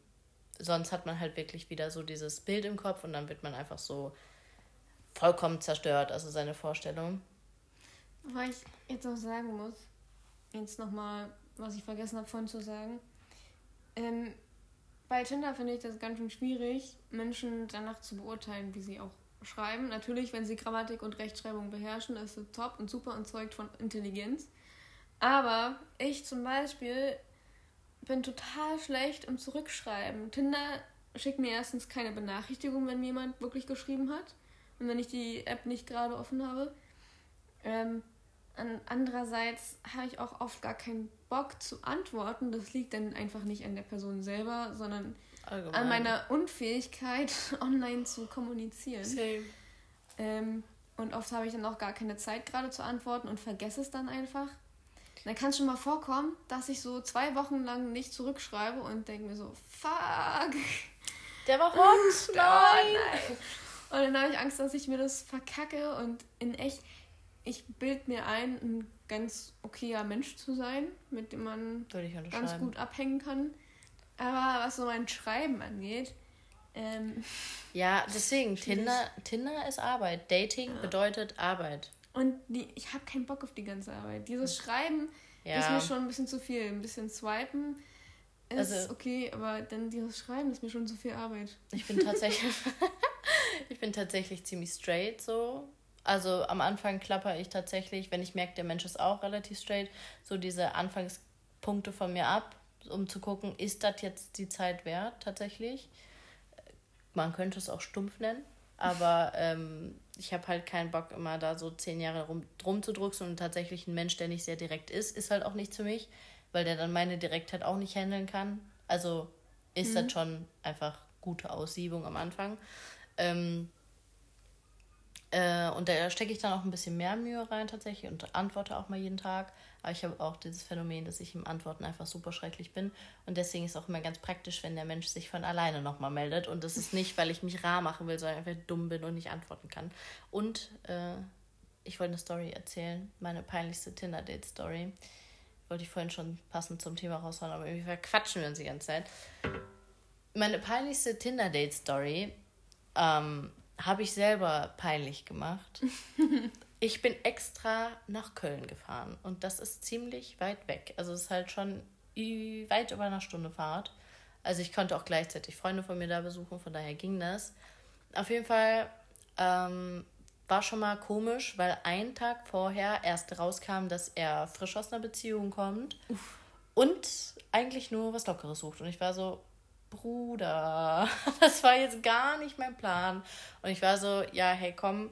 B: sonst hat man halt wirklich wieder so dieses Bild im Kopf und dann wird man einfach so vollkommen zerstört, also seine Vorstellung.
A: Weil ich jetzt noch sagen muss, jetzt nochmal, was ich vergessen habe vorhin zu sagen. Ähm, bei Tinder finde ich das ganz schön schwierig, Menschen danach zu beurteilen, wie sie auch schreiben. Natürlich, wenn sie Grammatik und Rechtschreibung beherrschen, ist es top und super und zeugt von Intelligenz. Aber ich zum Beispiel bin total schlecht im Zurückschreiben. Tinder schickt mir erstens keine Benachrichtigung, wenn mir jemand wirklich geschrieben hat. Und wenn ich die App nicht gerade offen habe. Ähm, andererseits habe ich auch oft gar keinen Bock zu antworten. Das liegt dann einfach nicht an der Person selber, sondern Allgemein. an meiner Unfähigkeit, online zu kommunizieren. Same. Ähm, und oft habe ich dann auch gar keine Zeit gerade zu antworten und vergesse es dann einfach. Dann kann es schon mal vorkommen, dass ich so zwei Wochen lang nicht zurückschreibe und denke mir so, fuck. Der war hot. nein. nein. Und dann habe ich Angst, dass ich mir das verkacke und in echt ich bilde mir ein, ein ganz okayer Mensch zu sein, mit dem man ganz gut abhängen kann. Aber was so mein Schreiben angeht, ähm,
B: ja, deswegen, Tinder, Tinder ist Arbeit. Dating ja. bedeutet Arbeit.
A: Und die, ich habe keinen Bock auf die ganze Arbeit. Dieses hm. Schreiben ja. ist mir schon ein bisschen zu viel. Ein bisschen swipen ist also, okay, aber dann dieses Schreiben ist mir schon zu viel Arbeit.
B: Ich bin tatsächlich, ich bin tatsächlich ziemlich straight so. Also am Anfang klapper ich tatsächlich, wenn ich merke, der Mensch ist auch relativ straight, so diese Anfangspunkte von mir ab, um zu gucken, ist das jetzt die Zeit wert tatsächlich. Man könnte es auch stumpf nennen, aber ähm, ich habe halt keinen Bock, immer da so zehn Jahre rum, drum zu drucksen und tatsächlich ein Mensch, der nicht sehr direkt ist, ist halt auch nichts für mich, weil der dann meine Direktheit auch nicht handeln kann. Also ist mhm. das schon einfach gute Aussiebung am Anfang. Ähm, äh, und da stecke ich dann auch ein bisschen mehr Mühe rein tatsächlich und antworte auch mal jeden Tag. Aber ich habe auch dieses Phänomen, dass ich im Antworten einfach super schrecklich bin. Und deswegen ist es auch immer ganz praktisch, wenn der Mensch sich von alleine nochmal meldet. Und das ist nicht, weil ich mich rar machen will, sondern einfach dumm bin und nicht antworten kann. Und äh, ich wollte eine Story erzählen, meine peinlichste Tinder-Date-Story. Wollte ich vorhin schon passend zum Thema raushauen, aber irgendwie verquatschen wir uns die ganze Zeit. Meine peinlichste Tinder-Date-Story ähm, habe ich selber peinlich gemacht. ich bin extra nach Köln gefahren und das ist ziemlich weit weg. Also es ist halt schon weit über eine Stunde Fahrt. Also ich konnte auch gleichzeitig Freunde von mir da besuchen, von daher ging das. Auf jeden Fall ähm, war schon mal komisch, weil ein Tag vorher erst rauskam, dass er frisch aus einer Beziehung kommt Uff. und eigentlich nur was Lockeres sucht. Und ich war so, Bruder, das war jetzt gar nicht mein Plan. Und ich war so, ja, hey, komm,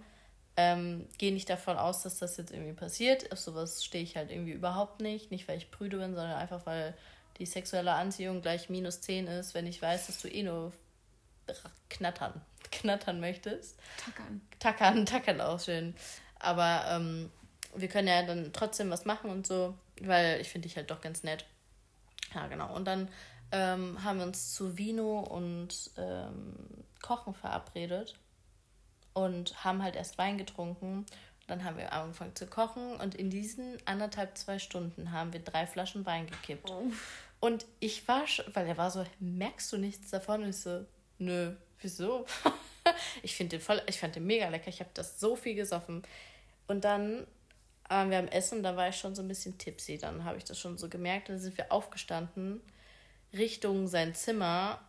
B: ähm, geh nicht davon aus, dass das jetzt irgendwie passiert. Auf sowas stehe ich halt irgendwie überhaupt nicht. Nicht, weil ich prüde bin, sondern einfach, weil die sexuelle Anziehung gleich minus 10 ist, wenn ich weiß, dass du eh nur knattern, knattern möchtest. Tackern. Tackern, tackern auch schön. Aber ähm, wir können ja dann trotzdem was machen und so, weil ich finde dich halt doch ganz nett. Ja, genau. Und dann ähm, haben wir uns zu Vino und ähm, Kochen verabredet und haben halt erst Wein getrunken. Dann haben wir angefangen zu kochen und in diesen anderthalb, zwei Stunden haben wir drei Flaschen Wein gekippt. Oh. Und ich war schon, weil er war so, merkst du nichts davon? Und ich so, nö, wieso? ich finde den voll, ich fand den mega lecker. Ich habe das so viel gesoffen. Und dann waren wir am Essen, da war ich schon so ein bisschen tipsy. Dann habe ich das schon so gemerkt. Dann sind wir aufgestanden Richtung sein Zimmer.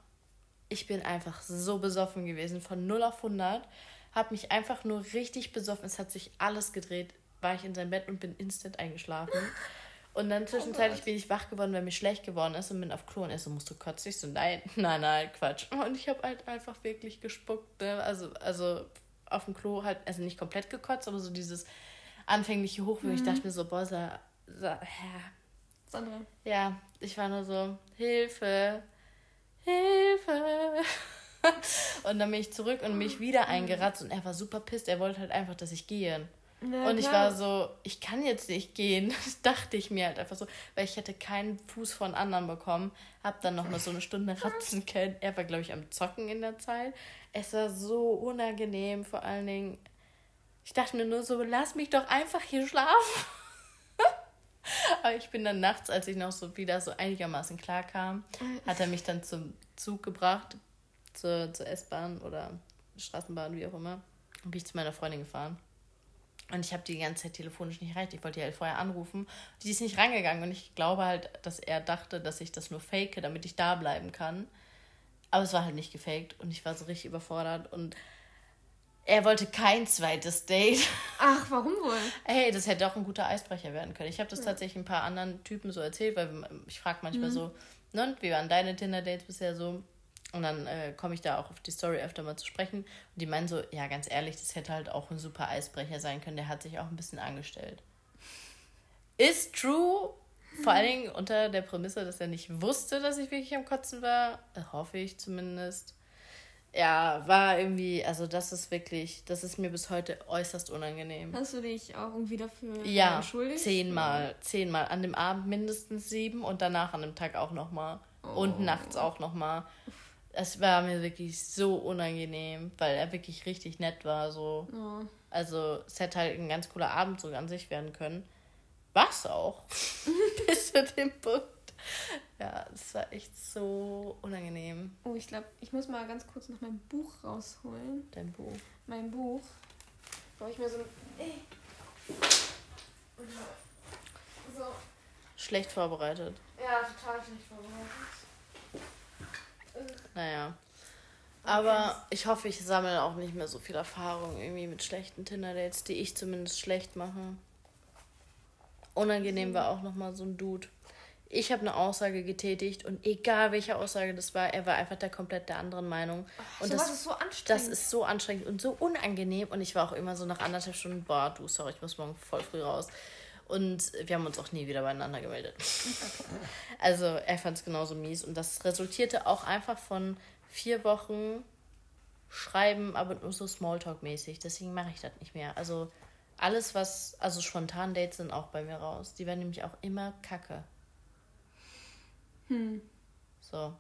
B: Ich bin einfach so besoffen gewesen, von 0 auf 100. Habe mich einfach nur richtig besoffen. Es hat sich alles gedreht. War ich in sein Bett und bin instant eingeschlafen. Und dann zwischenzeitlich oh bin ich wach geworden, weil mir schlecht geworden ist und bin auf Klo und er so, musst du kotzen? Ich so, nein, nein, nein, Quatsch. Und ich habe halt einfach wirklich gespuckt. Ne? Also, also auf dem Klo halt, also nicht komplett gekotzt, aber so dieses anfängliche Hoch, wo mhm. ich dachte mir so, boah, so, so, Sandra. Ja, ich war nur so, Hilfe, Hilfe. und dann bin ich zurück und mich wieder eingeratzt und er war super pisst. Er wollte halt einfach, dass ich gehe. Ja, und ich war so, ich kann jetzt nicht gehen. Das dachte ich mir halt einfach so, weil ich hätte keinen Fuß von anderen bekommen. Hab dann noch mal so eine Stunde ratzen können. Er war, glaube ich, am Zocken in der Zeit. Es war so unangenehm, vor allen Dingen. Ich dachte mir nur so, lass mich doch einfach hier schlafen. Aber ich bin dann nachts, als ich noch so wieder so einigermaßen klar kam, hat er mich dann zum Zug gebracht, zur, zur S-Bahn oder Straßenbahn, wie auch immer. Und bin ich zu meiner Freundin gefahren. Und ich habe die die ganze Zeit telefonisch nicht erreicht. Ich wollte die halt vorher anrufen. Die ist nicht rangegangen. Und ich glaube halt, dass er dachte, dass ich das nur fake, damit ich da bleiben kann. Aber es war halt nicht gefaked. Und ich war so richtig überfordert. Und er wollte kein zweites Date.
A: Ach, warum wohl?
B: Hey, das hätte auch ein guter Eisbrecher werden können. Ich habe das ja. tatsächlich ein paar anderen Typen so erzählt, weil ich frage manchmal mhm. so, ne, wie waren deine Tinder-Dates bisher so? Und dann äh, komme ich da auch auf die Story öfter mal zu sprechen. Und die meinen so, ja, ganz ehrlich, das hätte halt auch ein super Eisbrecher sein können. Der hat sich auch ein bisschen angestellt. Ist true. Vor allen Dingen unter der Prämisse, dass er nicht wusste, dass ich wirklich am Kotzen war. Hoffe ich zumindest. Ja, war irgendwie, also das ist wirklich, das ist mir bis heute äußerst unangenehm.
A: Hast du dich auch irgendwie dafür
B: ja, entschuldigt? Zehnmal, zehnmal. An dem Abend mindestens sieben und danach an dem Tag auch nochmal. Oh. Und nachts auch nochmal es war mir wirklich so unangenehm, weil er wirklich richtig nett war. So. Oh. Also es hätte halt ein ganz cooler Abend so an sich werden können. Was auch. Bis zu dem Punkt. Ja, es war echt so unangenehm.
A: Oh, ich glaube, ich muss mal ganz kurz noch mein Buch rausholen.
B: Dein Buch?
A: Mein Buch. Brauche ich mir so ein. Ey.
B: So. Schlecht vorbereitet.
A: Ja, total schlecht vorbereitet.
B: Naja. Aber ich hoffe, ich sammle auch nicht mehr so viel Erfahrung irgendwie mit schlechten Tinder-Dates, die ich zumindest schlecht mache. Unangenehm war auch nochmal so ein Dude. Ich habe eine Aussage getätigt und egal welche Aussage das war, er war einfach der komplett der anderen Meinung. Ach, und das ist so anstrengend. Das ist so anstrengend und so unangenehm. Und ich war auch immer so nach anderthalb Stunden, boah, du, sorry, ich muss morgen voll früh raus. Und wir haben uns auch nie wieder beieinander gemeldet. also er fand es genauso mies. Und das resultierte auch einfach von vier Wochen Schreiben, aber nur so Smalltalk-mäßig. Deswegen mache ich das nicht mehr. Also alles, was, also spontan Dates sind auch bei mir raus. Die werden nämlich auch immer kacke. Hm. So,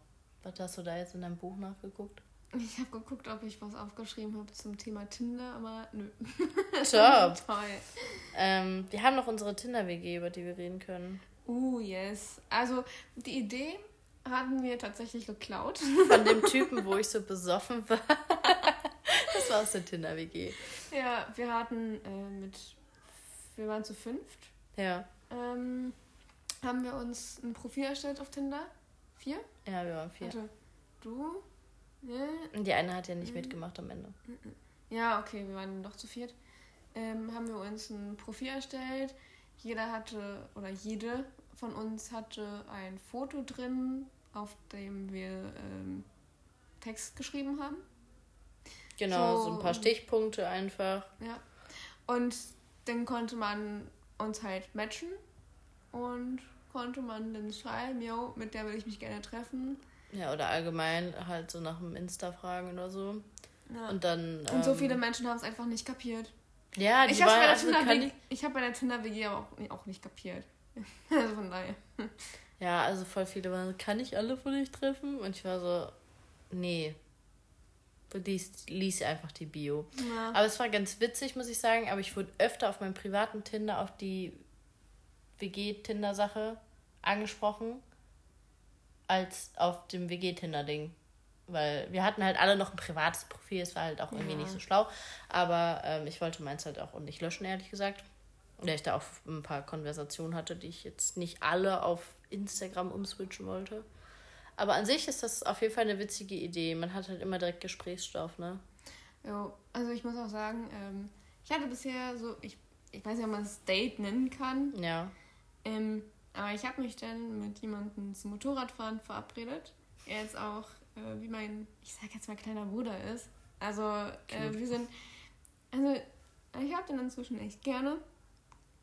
B: was hast du da jetzt in deinem Buch nachgeguckt?
A: Ich habe geguckt, ob ich was aufgeschrieben habe zum Thema Tinder, aber nö. Top.
B: Toll. Ähm, wir haben noch unsere Tinder-WG, über die wir reden können.
A: Uh, yes. Also, die Idee hatten wir tatsächlich geklaut.
B: Von dem Typen, wo ich so besoffen war. das war aus der Tinder-WG.
A: Ja, wir hatten äh, mit. Wir waren zu fünft. Ja. Ähm, haben wir uns ein Profil erstellt auf Tinder? Vier?
B: Ja, wir waren vier.
A: Also, du,
B: und die eine hat ja nicht mhm. mitgemacht am Ende.
A: Ja, okay, wir waren doch zu viert. Ähm, haben wir uns ein Profil erstellt. Jeder hatte, oder jede von uns hatte ein Foto drin, auf dem wir ähm, Text geschrieben haben.
B: Genau, so, so ein paar Stichpunkte einfach.
A: Ja. Und dann konnte man uns halt matchen und konnte man dann schreiben, yo, mit der will ich mich gerne treffen.
B: Ja, oder allgemein halt so nach dem Insta fragen oder so. Ja. Und dann.
A: Und so viele ähm, Menschen haben es einfach nicht kapiert. Ja, die ich habe bei, der also Tinder ich hab bei der Tinder-WG aber auch, auch nicht kapiert. also von daher.
B: Ja, also voll viele waren, kann ich alle von euch treffen? Und ich war so, nee. Du liest, liest einfach die Bio. Ja. Aber es war ganz witzig, muss ich sagen. Aber ich wurde öfter auf meinem privaten Tinder auf die WG-Tinder-Sache angesprochen als auf dem WG-Tinder-Ding. Weil wir hatten halt alle noch ein privates Profil, es war halt auch irgendwie ja. nicht so schlau. Aber ähm, ich wollte meins halt auch nicht löschen, ehrlich gesagt. Weil ich da auch ein paar Konversationen hatte, die ich jetzt nicht alle auf Instagram umswitchen wollte. Aber an sich ist das auf jeden Fall eine witzige Idee. Man hat halt immer direkt Gesprächsstoff, ne?
A: Ja, also ich muss auch sagen, ähm, ich hatte bisher so, ich, ich weiß nicht, ob man es Date nennen kann. Ja. Ähm, aber ich habe mich dann mit jemandem zum Motorradfahren verabredet. Er jetzt auch, äh, wie mein, ich sag jetzt mal, kleiner Bruder ist. Also, äh, wir sind, also, ich habe den inzwischen echt gerne.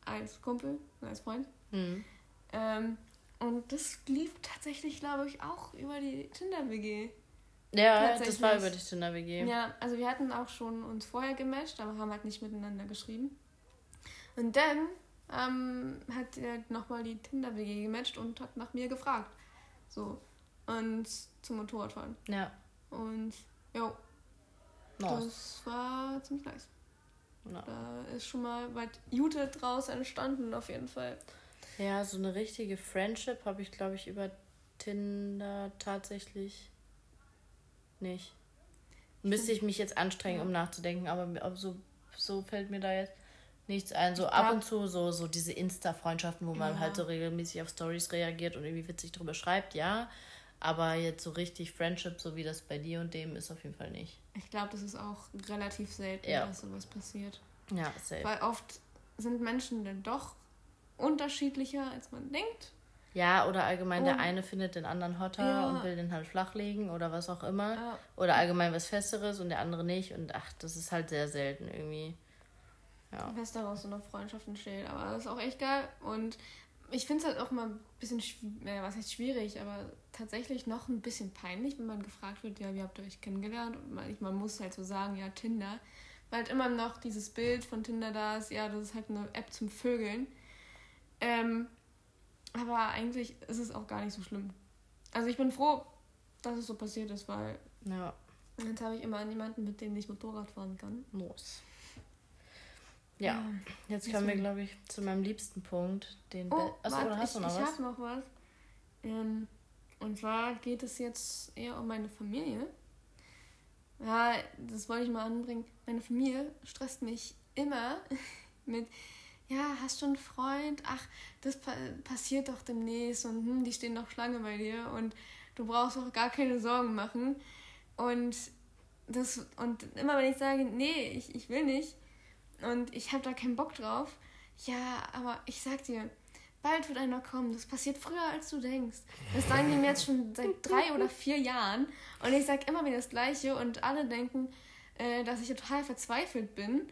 A: Als Kumpel, als Freund. Mhm. Ähm, und das lief tatsächlich, glaube ich, auch über die Tinder-WG. Ja, das war über die Tinder-WG. Ja, also wir hatten auch schon uns vorher gematcht, aber haben halt nicht miteinander geschrieben. Und dann ähm, hat er nochmal die Tinder-WG gematcht und hat nach mir gefragt. So. Und zum Motorradfahren. Ja. Und, ja. Nice. Das war ziemlich nice. Ja. Da ist schon mal was Jute draus entstanden, auf jeden Fall.
B: Ja, so eine richtige Friendship habe ich, glaube ich, über Tinder tatsächlich nicht. Müsste ich mich jetzt anstrengen, ja. um nachzudenken, aber so, so fällt mir da jetzt nichts ein. So ab und zu so, so diese Insta-Freundschaften, wo man ja. halt so regelmäßig auf Stories reagiert und irgendwie witzig drüber schreibt, ja. Aber jetzt so richtig Friendship, so wie das bei dir und dem, ist auf jeden Fall nicht.
A: Ich glaube, das ist auch relativ selten, ja. dass sowas passiert. Ja, safe. Weil oft sind Menschen dann doch unterschiedlicher, als man denkt.
B: Ja, oder allgemein und, der eine findet den anderen hotter ja. und will den halt flachlegen oder was auch immer. Ja. Oder allgemein was Festeres und der andere nicht. Und ach, das ist halt sehr selten irgendwie.
A: Ja. Was daraus so eine Freundschaft entsteht. Aber das ist auch echt geil. Und ich finde es halt auch mal ein bisschen, äh, was heißt schwierig, aber tatsächlich noch ein bisschen peinlich, wenn man gefragt wird, ja, wie habt ihr euch kennengelernt? Und man, man muss halt so sagen, ja, Tinder. Weil halt immer noch dieses Bild von Tinder da ist, ja, das ist halt eine App zum Vögeln. Ähm, aber eigentlich ist es auch gar nicht so schlimm. Also ich bin froh, dass es so passiert ist, weil ja. jetzt habe ich immer jemanden, mit dem ich Motorrad fahren kann. Los.
B: Ja, jetzt kommen wir, glaube ich, zu meinem liebsten Punkt. Den oh, Achso,
A: oder hast ich, du noch ich was? Ich habe noch was. Ähm, und zwar geht es jetzt eher um meine Familie. Ja, das wollte ich mal anbringen. Meine Familie stresst mich immer mit, ja, hast du einen Freund? Ach, das pa passiert doch demnächst und hm, die stehen noch Schlange bei dir und du brauchst auch gar keine Sorgen machen. Und das und immer wenn ich sage, nee, ich, ich will nicht und ich habe da keinen Bock drauf, ja, aber ich sag dir, bald wird einer kommen. Das passiert früher, als du denkst. Das sagen die mir jetzt schon seit drei oder vier Jahren. Und ich sag immer wieder das Gleiche und alle denken, äh, dass ich total verzweifelt bin.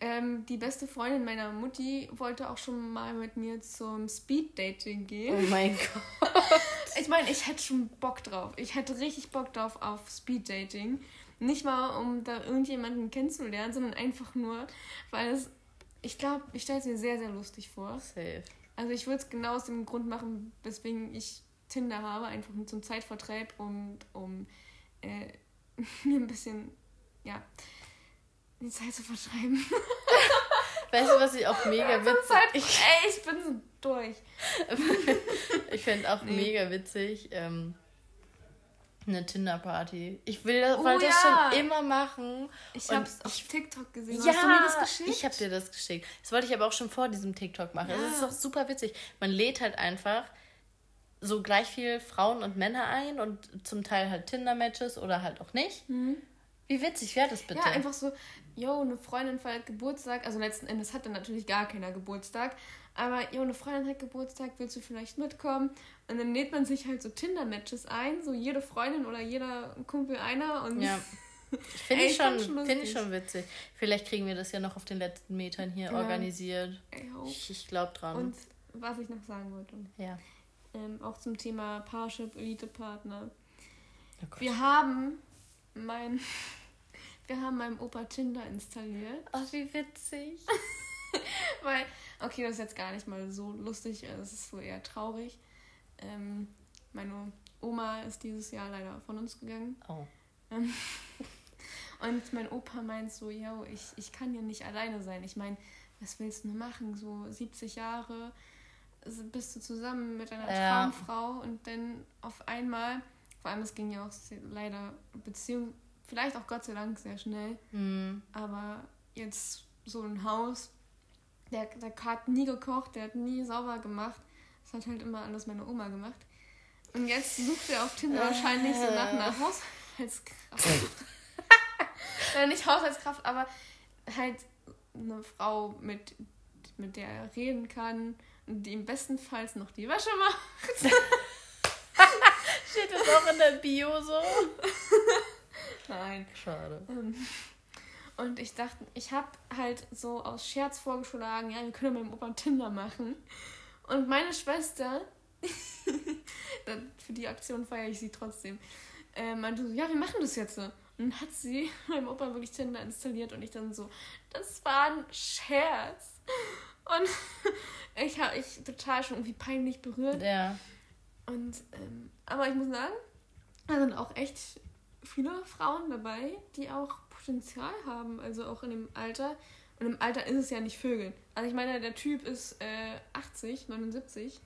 A: Ähm, die beste Freundin meiner Mutti wollte auch schon mal mit mir zum Speed-Dating gehen. Oh mein Gott. ich meine, ich hätte schon Bock drauf. Ich hätte richtig Bock drauf auf Speed-Dating. Nicht mal, um da irgendjemanden kennenzulernen, sondern einfach nur, weil es, ich glaube, ich stelle es mir sehr, sehr lustig vor. Safe. Also ich würde es genau aus dem Grund machen, weswegen ich Tinder habe, einfach nur zum Zeitvertreib und um äh, mir ein bisschen, ja, die Zeit zu vertreiben. Weißt du, was ich auch mega witzig ich, Ey, ich bin so durch.
B: ich fände auch nee. mega witzig. Ähm, eine Tinder-Party. Ich will das, oh, wollte ja. das schon immer machen. Ich habe es auf TikTok gesehen. Ja, Hast du mir das geschickt? Ich habe dir das geschickt. Das wollte ich aber auch schon vor diesem TikTok machen. Ja. Das ist doch super witzig. Man lädt halt einfach so gleich viel Frauen und Männer ein und zum Teil halt Tinder-Matches oder halt auch nicht. Mhm. Wie witzig wäre das bitte?
A: Ja, einfach so, yo, eine Freundin feiert Geburtstag. Also letzten Endes hat dann natürlich gar keiner Geburtstag. Aber, yo, eine Freundin hat Geburtstag, willst du vielleicht mitkommen? Und dann lädt man sich halt so Tinder-Matches ein, so jede Freundin oder jeder Kumpel einer. Und ja.
B: Finde ich, schon, find ich schon witzig. Vielleicht kriegen wir das ja noch auf den letzten Metern hier ja. organisiert. Ich, ich glaube dran.
A: Und was ich noch sagen wollte. Ja. Ähm, auch zum Thema Parship, Elite-Partner. Oh wir haben mein wir haben meinem Opa Tinder installiert.
B: Ach, wie witzig.
A: Weil, okay, das ist jetzt gar nicht mal so lustig, es ist so eher traurig. Ähm, meine Oma ist dieses Jahr leider von uns gegangen. Oh. Ähm, und mein Opa meint so, yo, ich, ich kann hier nicht alleine sein. Ich meine, was willst du machen? So 70 Jahre bist du zusammen mit einer ja. Traumfrau und dann auf einmal, vor allem es ging ja auch leider Beziehung Vielleicht auch Gott sei Dank sehr schnell. Mhm. Aber jetzt so ein Haus, der, der hat nie gekocht, der hat nie sauber gemacht. Das hat halt immer alles meine Oma gemacht. Und jetzt sucht er auf Tinder wahrscheinlich so nach einer Haushaltskraft. äh, nicht Haushaltskraft, aber halt eine Frau, mit, mit der er reden kann und die im bestenfalls noch die Wäsche macht.
B: Steht das auch in der Bio so?
A: Nein. Schade. Ähm, und ich dachte, ich habe halt so aus Scherz vorgeschlagen, ja, wir können mit dem Opa Tinder machen. Und meine Schwester, für die Aktion feiere ich sie trotzdem, äh, meinte so, ja, wir machen das jetzt. Und Und dann hat sie meinem Opa wirklich Tinder installiert und ich dann so, das war ein Scherz. Und ich habe ich total schon irgendwie peinlich berührt. Ja. Und, ähm, aber ich muss sagen, da sind auch echt viele Frauen dabei, die auch Potenzial haben, also auch in dem Alter. Und im Alter ist es ja nicht Vögeln. Also ich meine, der Typ ist äh, 80, 79.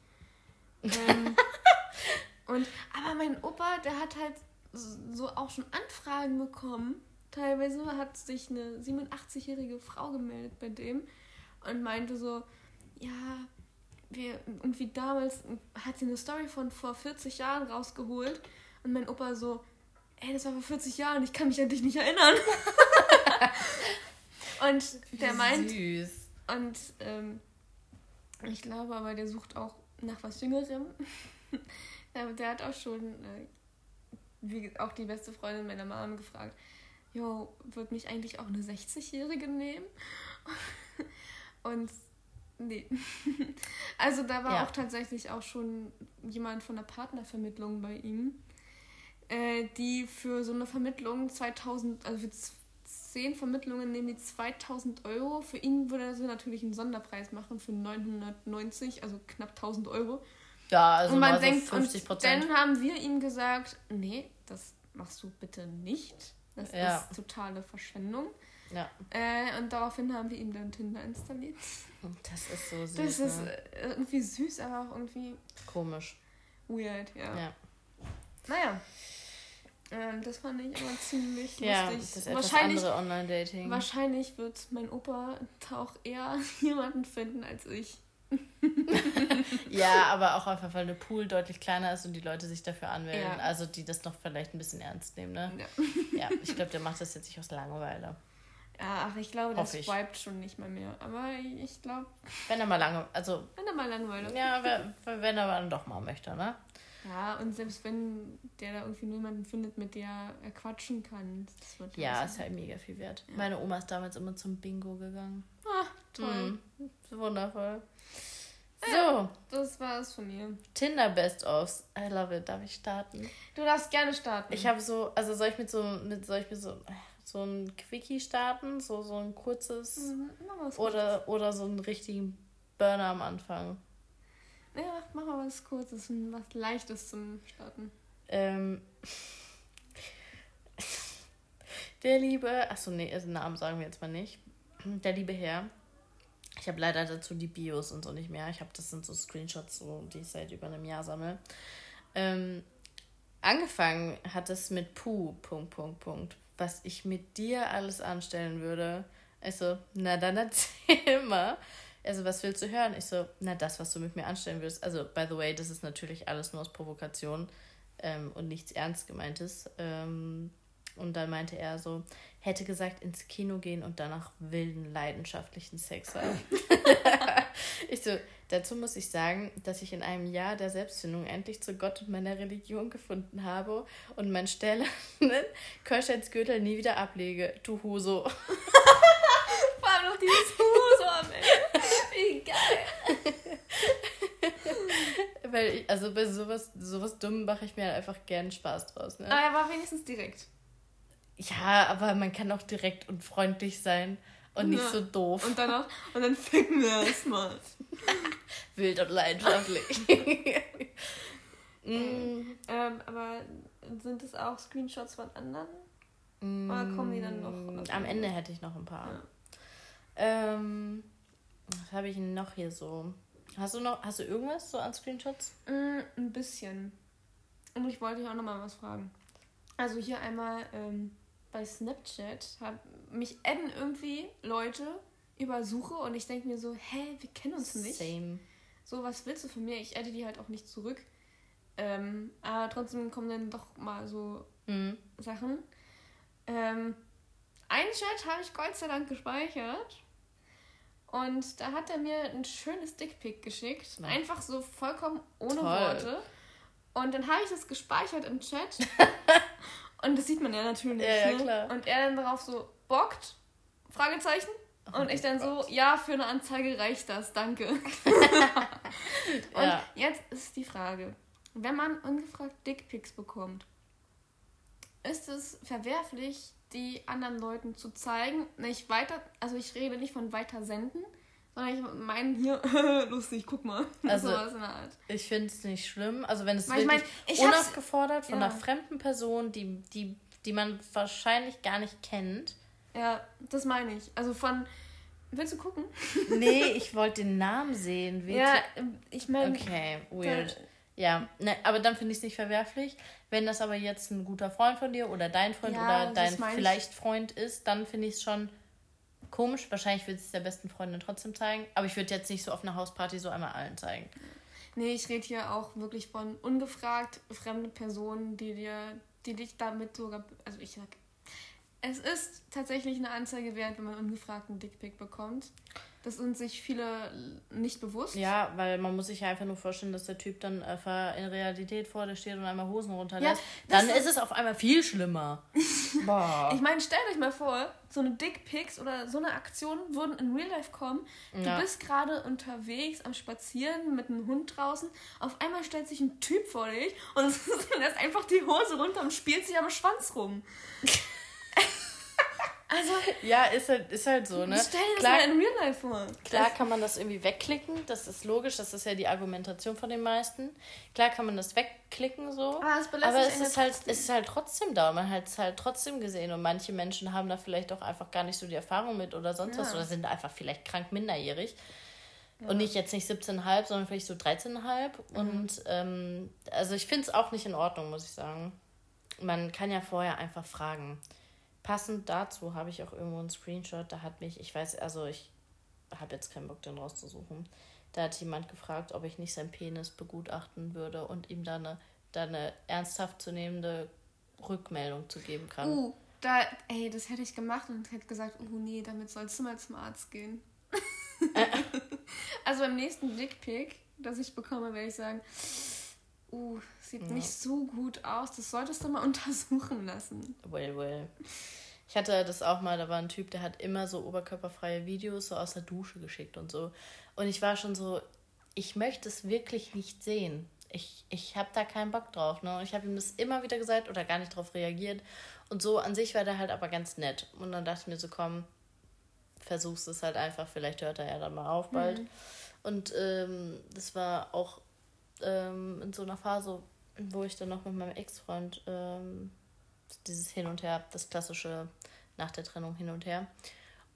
A: Ähm, und, aber mein Opa, der hat halt so auch schon Anfragen bekommen. Teilweise hat sich eine 87-jährige Frau gemeldet bei dem und meinte so, ja, wir, irgendwie damals hat sie eine Story von vor 40 Jahren rausgeholt und mein Opa so, ey, das war vor 40 Jahren, ich kann mich an dich nicht erinnern. und der meint, süß. und ähm, ich glaube aber, der sucht auch nach was Jüngerem. der hat auch schon äh, wie auch die beste Freundin meiner Mom gefragt, jo, wird mich eigentlich auch eine 60-Jährige nehmen? Und nee. Also da war ja. auch tatsächlich auch schon jemand von der Partnervermittlung bei ihm, äh, die für so eine Vermittlung 2000, also für zehn Vermittlungen nehmen die 2000 Euro. Für ihn würde er natürlich einen Sonderpreis machen für 990, also knapp 1000 Euro. Ja, also und man denkt, so 50 Und dann haben wir ihm gesagt, nee, das machst du bitte nicht. Das ja. ist totale Verschwendung. Ja. Äh, und daraufhin haben wir ihm dann Tinder installiert. Das ist so süß. Das ist ne? Äh, irgendwie süß, aber auch irgendwie
B: komisch.
A: Weird, ja. ja. Naja. Ähm, das fand ich aber ziemlich ja, lustig. Das wahrscheinlich, andere Online-Dating. Wahrscheinlich wird mein Opa auch eher jemanden finden als ich.
B: ja, aber auch einfach, weil eine Pool deutlich kleiner ist und die Leute sich dafür anmelden. Ja. Also die das noch vielleicht ein bisschen ernst nehmen, ne? Ja, ja ich glaube, der macht das jetzt nicht aus Langeweile.
A: Ja, ach, ich glaube, das swiped schon nicht mal mehr. Aber ich glaube.
B: Wenn er mal lange. Also.
A: Wenn er mal Langeweile
B: Ja, wenn er dann doch mal möchte, ne?
A: Ja, und selbst wenn der da irgendwie niemanden findet, mit der er quatschen kann, das
B: wird Ja, ist halt mega viel wert. Ja. Meine Oma ist damals immer zum Bingo gegangen. Ah, toll. Mhm. Wundervoll.
A: So. Das war es von mir.
B: Tinder Best-ofs. I love it. Darf ich starten?
A: Du darfst gerne starten.
B: Ich habe so, also soll ich mit so, mit, soll ich mit so, so ein Quickie starten? So, so ein kurzes. Mhm, oder, oder so einen richtigen Burner am Anfang.
A: Ja, mach mal was Kurzes, was Leichtes zum Starten.
B: Ähm. Der liebe, achso, nee, also Namen sagen wir jetzt mal nicht. Der liebe Herr ich habe leider dazu die Bios und so nicht mehr. Ich habe das sind so Screenshots, so, die ich seit über einem Jahr sammle. Ähm, angefangen hat es mit Puh, Punkt, Punkt, Punkt. Was ich mit dir alles anstellen würde. Ich so, na dann erzähl mal. Also, was willst du hören? Ich so, na, das, was du mit mir anstellen würdest. Also, by the way, das ist natürlich alles nur aus Provokation ähm, und nichts Ernst gemeintes. Ähm, und dann meinte er so, hätte gesagt, ins Kino gehen und danach wilden, leidenschaftlichen Sex haben. ich so, dazu muss ich sagen, dass ich in einem Jahr der Selbstfindung endlich zu Gott und meiner Religion gefunden habe und mein stählernen Kirschheitsgürtel nie wieder ablege. Du Huso. Vor allem noch dieses Huso am Ende. Geil. Weil ich, also bei sowas, sowas Dummem mache ich mir halt einfach gern Spaß draus. Ne?
A: Aber er war wenigstens direkt.
B: Ja, aber man kann auch direkt und freundlich sein und nicht ja. so doof.
A: Und dann auch, und dann ficken wir erstmal.
B: Wild und leidenschaftlich.
A: mm. ähm, aber sind es auch Screenshots von anderen? Mm. Oder kommen die dann noch?
B: Am Ende hätte ich noch ein paar. Ja. Ähm, was habe ich noch hier so? Hast du noch, hast du irgendwas so an Screenshots?
A: Mm, ein bisschen. Und ich wollte dich auch noch mal was fragen. Also hier einmal ähm, bei Snapchat hat mich adden irgendwie Leute über Suche und ich denke mir so, hä, wir kennen uns nicht. Same. So, was willst du von mir? Ich adde die halt auch nicht zurück. Ähm, aber trotzdem kommen dann doch mal so mhm. Sachen. Ähm, einen Chat habe ich Gott sei Dank gespeichert. Und da hat er mir ein schönes Dickpick geschickt. Ja. Einfach so vollkommen ohne Toll. Worte. Und dann habe ich das gespeichert im Chat. Und das sieht man ja natürlich. Ja, ja, ne? klar. Und er dann darauf so, bockt? Fragezeichen. Oh und ich dann Gott. so, ja, für eine Anzeige reicht das, danke. und ja. jetzt ist die Frage, wenn man ungefragt Dickpics bekommt, ist es verwerflich, die anderen Leuten zu zeigen, nicht weiter, also ich rede nicht von weiter senden, sondern ich meine hier, lustig, guck mal. Also,
B: Art. Ich finde es nicht schlimm. Also wenn es Weil wirklich ich mein, ich unaufgefordert von ja. einer fremden Person, die, die, die man wahrscheinlich gar nicht kennt.
A: Ja, das meine ich. Also von. Willst du gucken?
B: Nee, ich wollte den Namen sehen. Wirklich. Ja, ich meine. Okay, weird. Ja, ne, aber dann finde ich es nicht verwerflich. Wenn das aber jetzt ein guter Freund von dir oder dein Freund ja, oder dein vielleicht Freund ist, dann finde ich es schon komisch. Wahrscheinlich würde es der besten Freundin trotzdem zeigen. Aber ich würde jetzt nicht so auf einer Hausparty so einmal allen zeigen.
A: Nee, ich rede hier auch wirklich von ungefragt fremde Personen, die dir, die dich damit sogar. Also ich sag. Es ist tatsächlich eine Anzeige wert, wenn man ungefragten Dickpick bekommt. Das sind sich viele nicht bewusst.
B: Ja, weil man muss sich ja einfach nur vorstellen, dass der Typ dann einfach in Realität vor dir steht und einmal Hosen runterlässt. Ja, dann ist es auf einmal viel schlimmer.
A: Ich meine, stellt euch mal vor, so eine Dickpics oder so eine Aktion würden in Real Life kommen. Du ja. bist gerade unterwegs am Spazieren mit einem Hund draußen. Auf einmal stellt sich ein Typ vor dich und lässt einfach die Hose runter und spielt sich am Schwanz rum.
B: Also, ja, ist halt, ist halt so, ne? Stell dir klar, das mal in Real Life vor. Klar kann man das irgendwie wegklicken, das ist logisch, das ist ja die Argumentation von den meisten. Klar kann man das wegklicken so, aber, aber es, ist halt, es ist halt trotzdem da, man hat es halt trotzdem gesehen und manche Menschen haben da vielleicht auch einfach gar nicht so die Erfahrung mit oder sonst ja. was oder sind einfach vielleicht krank minderjährig. Ja. Und nicht jetzt nicht 17,5, sondern vielleicht so 13,5. Mhm. Und ähm, also ich finde es auch nicht in Ordnung, muss ich sagen. Man kann ja vorher einfach fragen. Passend dazu habe ich auch irgendwo einen Screenshot, da hat mich, ich weiß, also ich habe jetzt keinen Bock, den rauszusuchen. Da hat jemand gefragt, ob ich nicht seinen Penis begutachten würde und ihm da eine, da eine ernsthaft zu nehmende Rückmeldung zu geben kann.
A: Uh, da, ey, das hätte ich gemacht und hätte gesagt, oh nee, damit sollst du mal zum Arzt gehen. also beim nächsten Dickpick, das ich bekomme, werde ich sagen, uh, sieht ja. nicht so gut aus, das solltest du mal untersuchen lassen.
B: Well, well. Ich hatte das auch mal, da war ein Typ, der hat immer so oberkörperfreie Videos so aus der Dusche geschickt und so. Und ich war schon so, ich möchte es wirklich nicht sehen. Ich, ich habe da keinen Bock drauf. Ne? Und ich habe ihm das immer wieder gesagt oder gar nicht darauf reagiert. Und so an sich war der halt aber ganz nett. Und dann dachte ich mir so, komm, versuchst es halt einfach, vielleicht hört er ja dann mal auf bald. Mhm. Und ähm, das war auch ähm, in so einer Phase, wo ich dann noch mit meinem Ex-Freund ähm, dieses Hin und Her, das klassische nach der Trennung hin und her.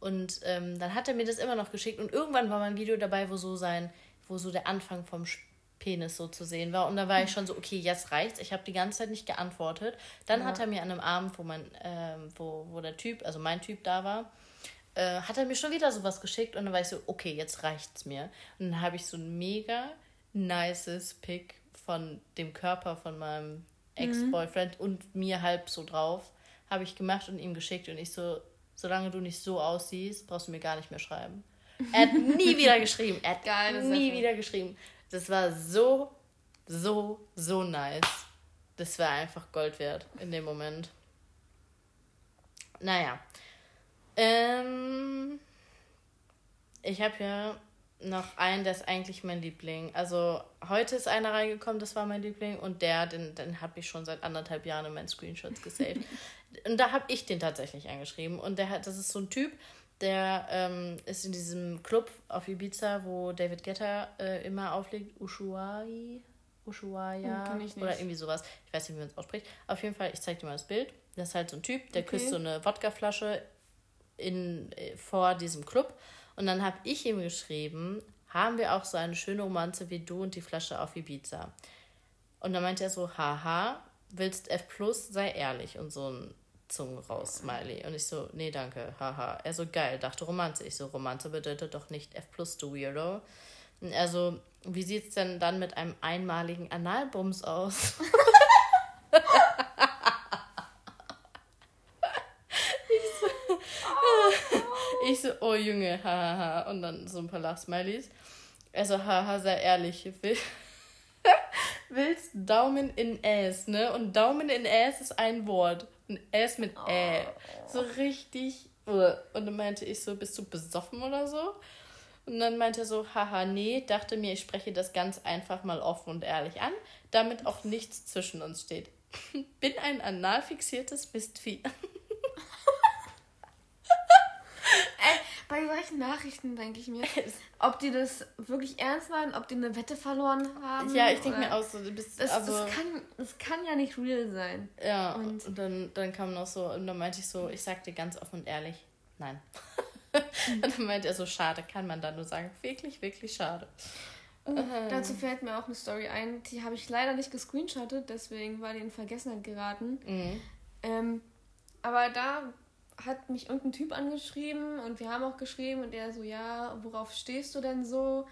B: Und ähm, dann hat er mir das immer noch geschickt und irgendwann war mal ein Video dabei, wo so sein, wo so der Anfang vom Penis so zu sehen war. Und da war ich schon so, okay, jetzt reicht's. Ich habe die ganze Zeit nicht geantwortet. Dann ja. hat er mir an einem Abend, wo mein, ähm, wo, wo der Typ, also mein Typ da war, äh, hat er mir schon wieder sowas geschickt und dann war ich so, okay, jetzt reicht's mir. Und dann habe ich so ein mega nices Pick von dem Körper von meinem Ex-Boyfriend mhm. und mir halb so drauf. Habe ich gemacht und ihm geschickt und ich so, solange du nicht so aussiehst, brauchst du mir gar nicht mehr schreiben. Er hat nie wieder geschrieben. Er hat Geile nie wieder geschrieben. Das war so, so, so nice. Das war einfach Gold wert in dem Moment. Naja. Ähm, ich habe ja noch einen, der ist eigentlich mein Liebling. Also heute ist einer reingekommen, das war mein Liebling. Und der, den, den habe ich schon seit anderthalb Jahren in meinen Screenshots gesaved. und da habe ich den tatsächlich angeschrieben. Und der hat, das ist so ein Typ, der ähm, ist in diesem Club auf Ibiza, wo David Guetta äh, immer auflegt. Ushuai. Ushuaia. Oh, oder irgendwie sowas. Ich weiß nicht, wie man es ausspricht. Auf jeden Fall, ich zeige dir mal das Bild. Das ist halt so ein Typ, der okay. küsst so eine Wodkaflasche in, äh, vor diesem Club. Und dann habe ich ihm geschrieben, haben wir auch so eine schöne Romanze wie du und die Flasche auf Ibiza. Und dann meinte er so, haha, willst F plus, sei ehrlich und so ein Zungen raus, Smiley. Und ich so, nee, danke, haha. Er so, geil, dachte Romanze. Ich so, Romanze bedeutet doch nicht F plus, du Weirdo. Und er so, wie sieht's denn dann mit einem einmaligen Analbums aus? Ich so, oh Junge, hahaha. Und dann so ein paar Lachsmilies. Also, haha, sei ehrlich. Will, willst Daumen in Ass, ne? Und Daumen in Ass ist ein Wort. Ein Ass mit oh. Ä. So richtig. Und dann meinte ich so, bist du besoffen oder so? Und dann meinte er so, haha, nee, dachte mir, ich spreche das ganz einfach mal offen und ehrlich an, damit auch nichts zwischen uns steht. Bin ein anal fixiertes Mistvieh.
A: Ey, bei solchen Nachrichten denke ich mir, ob die das wirklich ernst meinen, ob die eine Wette verloren haben.
B: Ja, ich denke mir auch so, du bist
A: das,
B: also
A: das, kann, das kann ja nicht real sein.
B: Ja, und, und dann, dann kam noch so, und dann meinte ich so, ich sag dir ganz offen und ehrlich, nein. und dann meinte er so, schade, kann man da nur sagen. Wirklich, wirklich schade.
A: Uh, dazu fällt mir auch eine Story ein, die habe ich leider nicht gescreenshottet, deswegen war die in Vergessenheit geraten.
B: Mhm.
A: Ähm, aber da hat mich irgendein Typ angeschrieben und wir haben auch geschrieben und er so, ja, worauf stehst du denn so?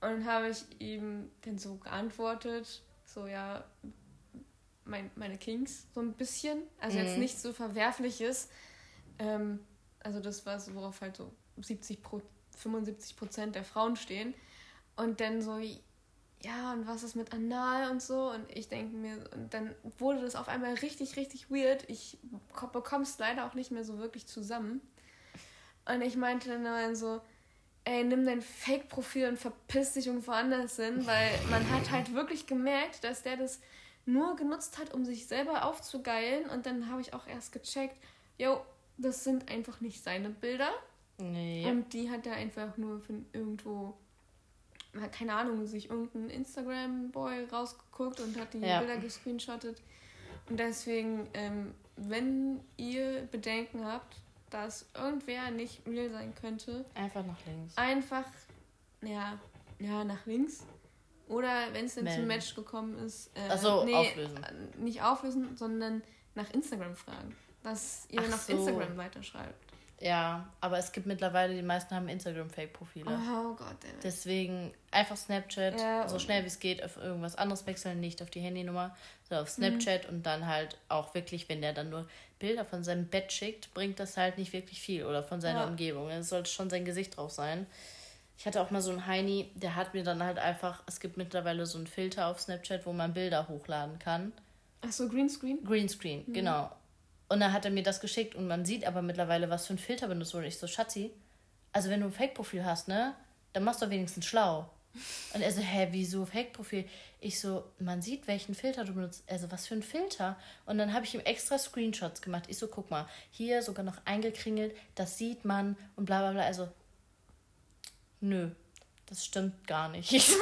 A: Und dann habe ich ihm dann so geantwortet, so, ja, mein, meine Kings, so ein bisschen. Also
B: Mhm.
A: jetzt nichts so Verwerfliches. Ähm, also das war so, worauf halt so 70 Pro, 75 Prozent der Frauen stehen. Und dann so, ja, und was ist mit Anal und so? Und ich denke mir, und dann wurde das auf einmal richtig, richtig weird. Ich bekomme es leider auch nicht mehr so wirklich zusammen. Und ich meinte dann mal so, ey, nimm dein Fake-Profil und verpiss dich irgendwo anders hin, weil man hat halt wirklich gemerkt, dass der das nur genutzt hat, um sich selber aufzugeilen. Und dann habe ich auch erst gecheckt, yo, das sind einfach nicht seine Bilder.
B: Nee.
A: Und die hat er einfach nur von irgendwo, keine Ahnung, sich irgendein Instagram-Boy rausgeguckt und hat die
B: Ja.
A: Bilder gescreenshottet. Und deswegen, ähm, wenn ihr Bedenken habt, dass irgendwer nicht real sein könnte,
B: Einfach nach links.
A: einfach, ja, ja, nach links. Oder wenn es dann zum. Match gekommen ist, äh,
B: so, auflösen.
A: äh, Nicht auflösen, sondern nach Instagram fragen. Dass ihr
B: Ach
A: nach
B: so.
A: Instagram weiterschreibt.
B: Ja, aber es gibt mittlerweile, die meisten haben Instagram-Fake-Profile.
A: Oh Gott, ey.
B: Deswegen einfach Snapchat,
A: Ja,
B: so schnell wie es geht, auf irgendwas anderes wechseln, nicht auf die Handynummer, sondern
A: Mhm.
B: auf Snapchat und dann halt auch wirklich, wenn der dann nur Bilder von seinem Bett schickt, bringt das halt nicht wirklich viel oder von seiner
A: Ja.
B: Umgebung. Es sollte schon sein Gesicht drauf sein. Ich hatte auch mal so einen Heini, der hat mir dann halt einfach, es gibt mittlerweile so einen Filter auf Snapchat, wo man Bilder hochladen kann.
A: Ach so, Greenscreen?
B: Greenscreen,
A: Mhm.
B: genau. Und dann hat er mir das geschickt und man sieht aber mittlerweile, was für ein Filter benutzt wurde. Ich so, Schatzi, also wenn du ein Fake-Profil hast, ne, dann machst du wenigstens schlau. Und er so, hä, wieso Fake-Profil? Ich so, man sieht, welchen Filter du benutzt. Also, was für ein Filter? Und dann habe ich ihm extra Screenshots gemacht. Ich so, guck mal, hier sogar noch eingekringelt, das sieht man und bla bla bla. Also, nö, das stimmt gar nicht. Ich so,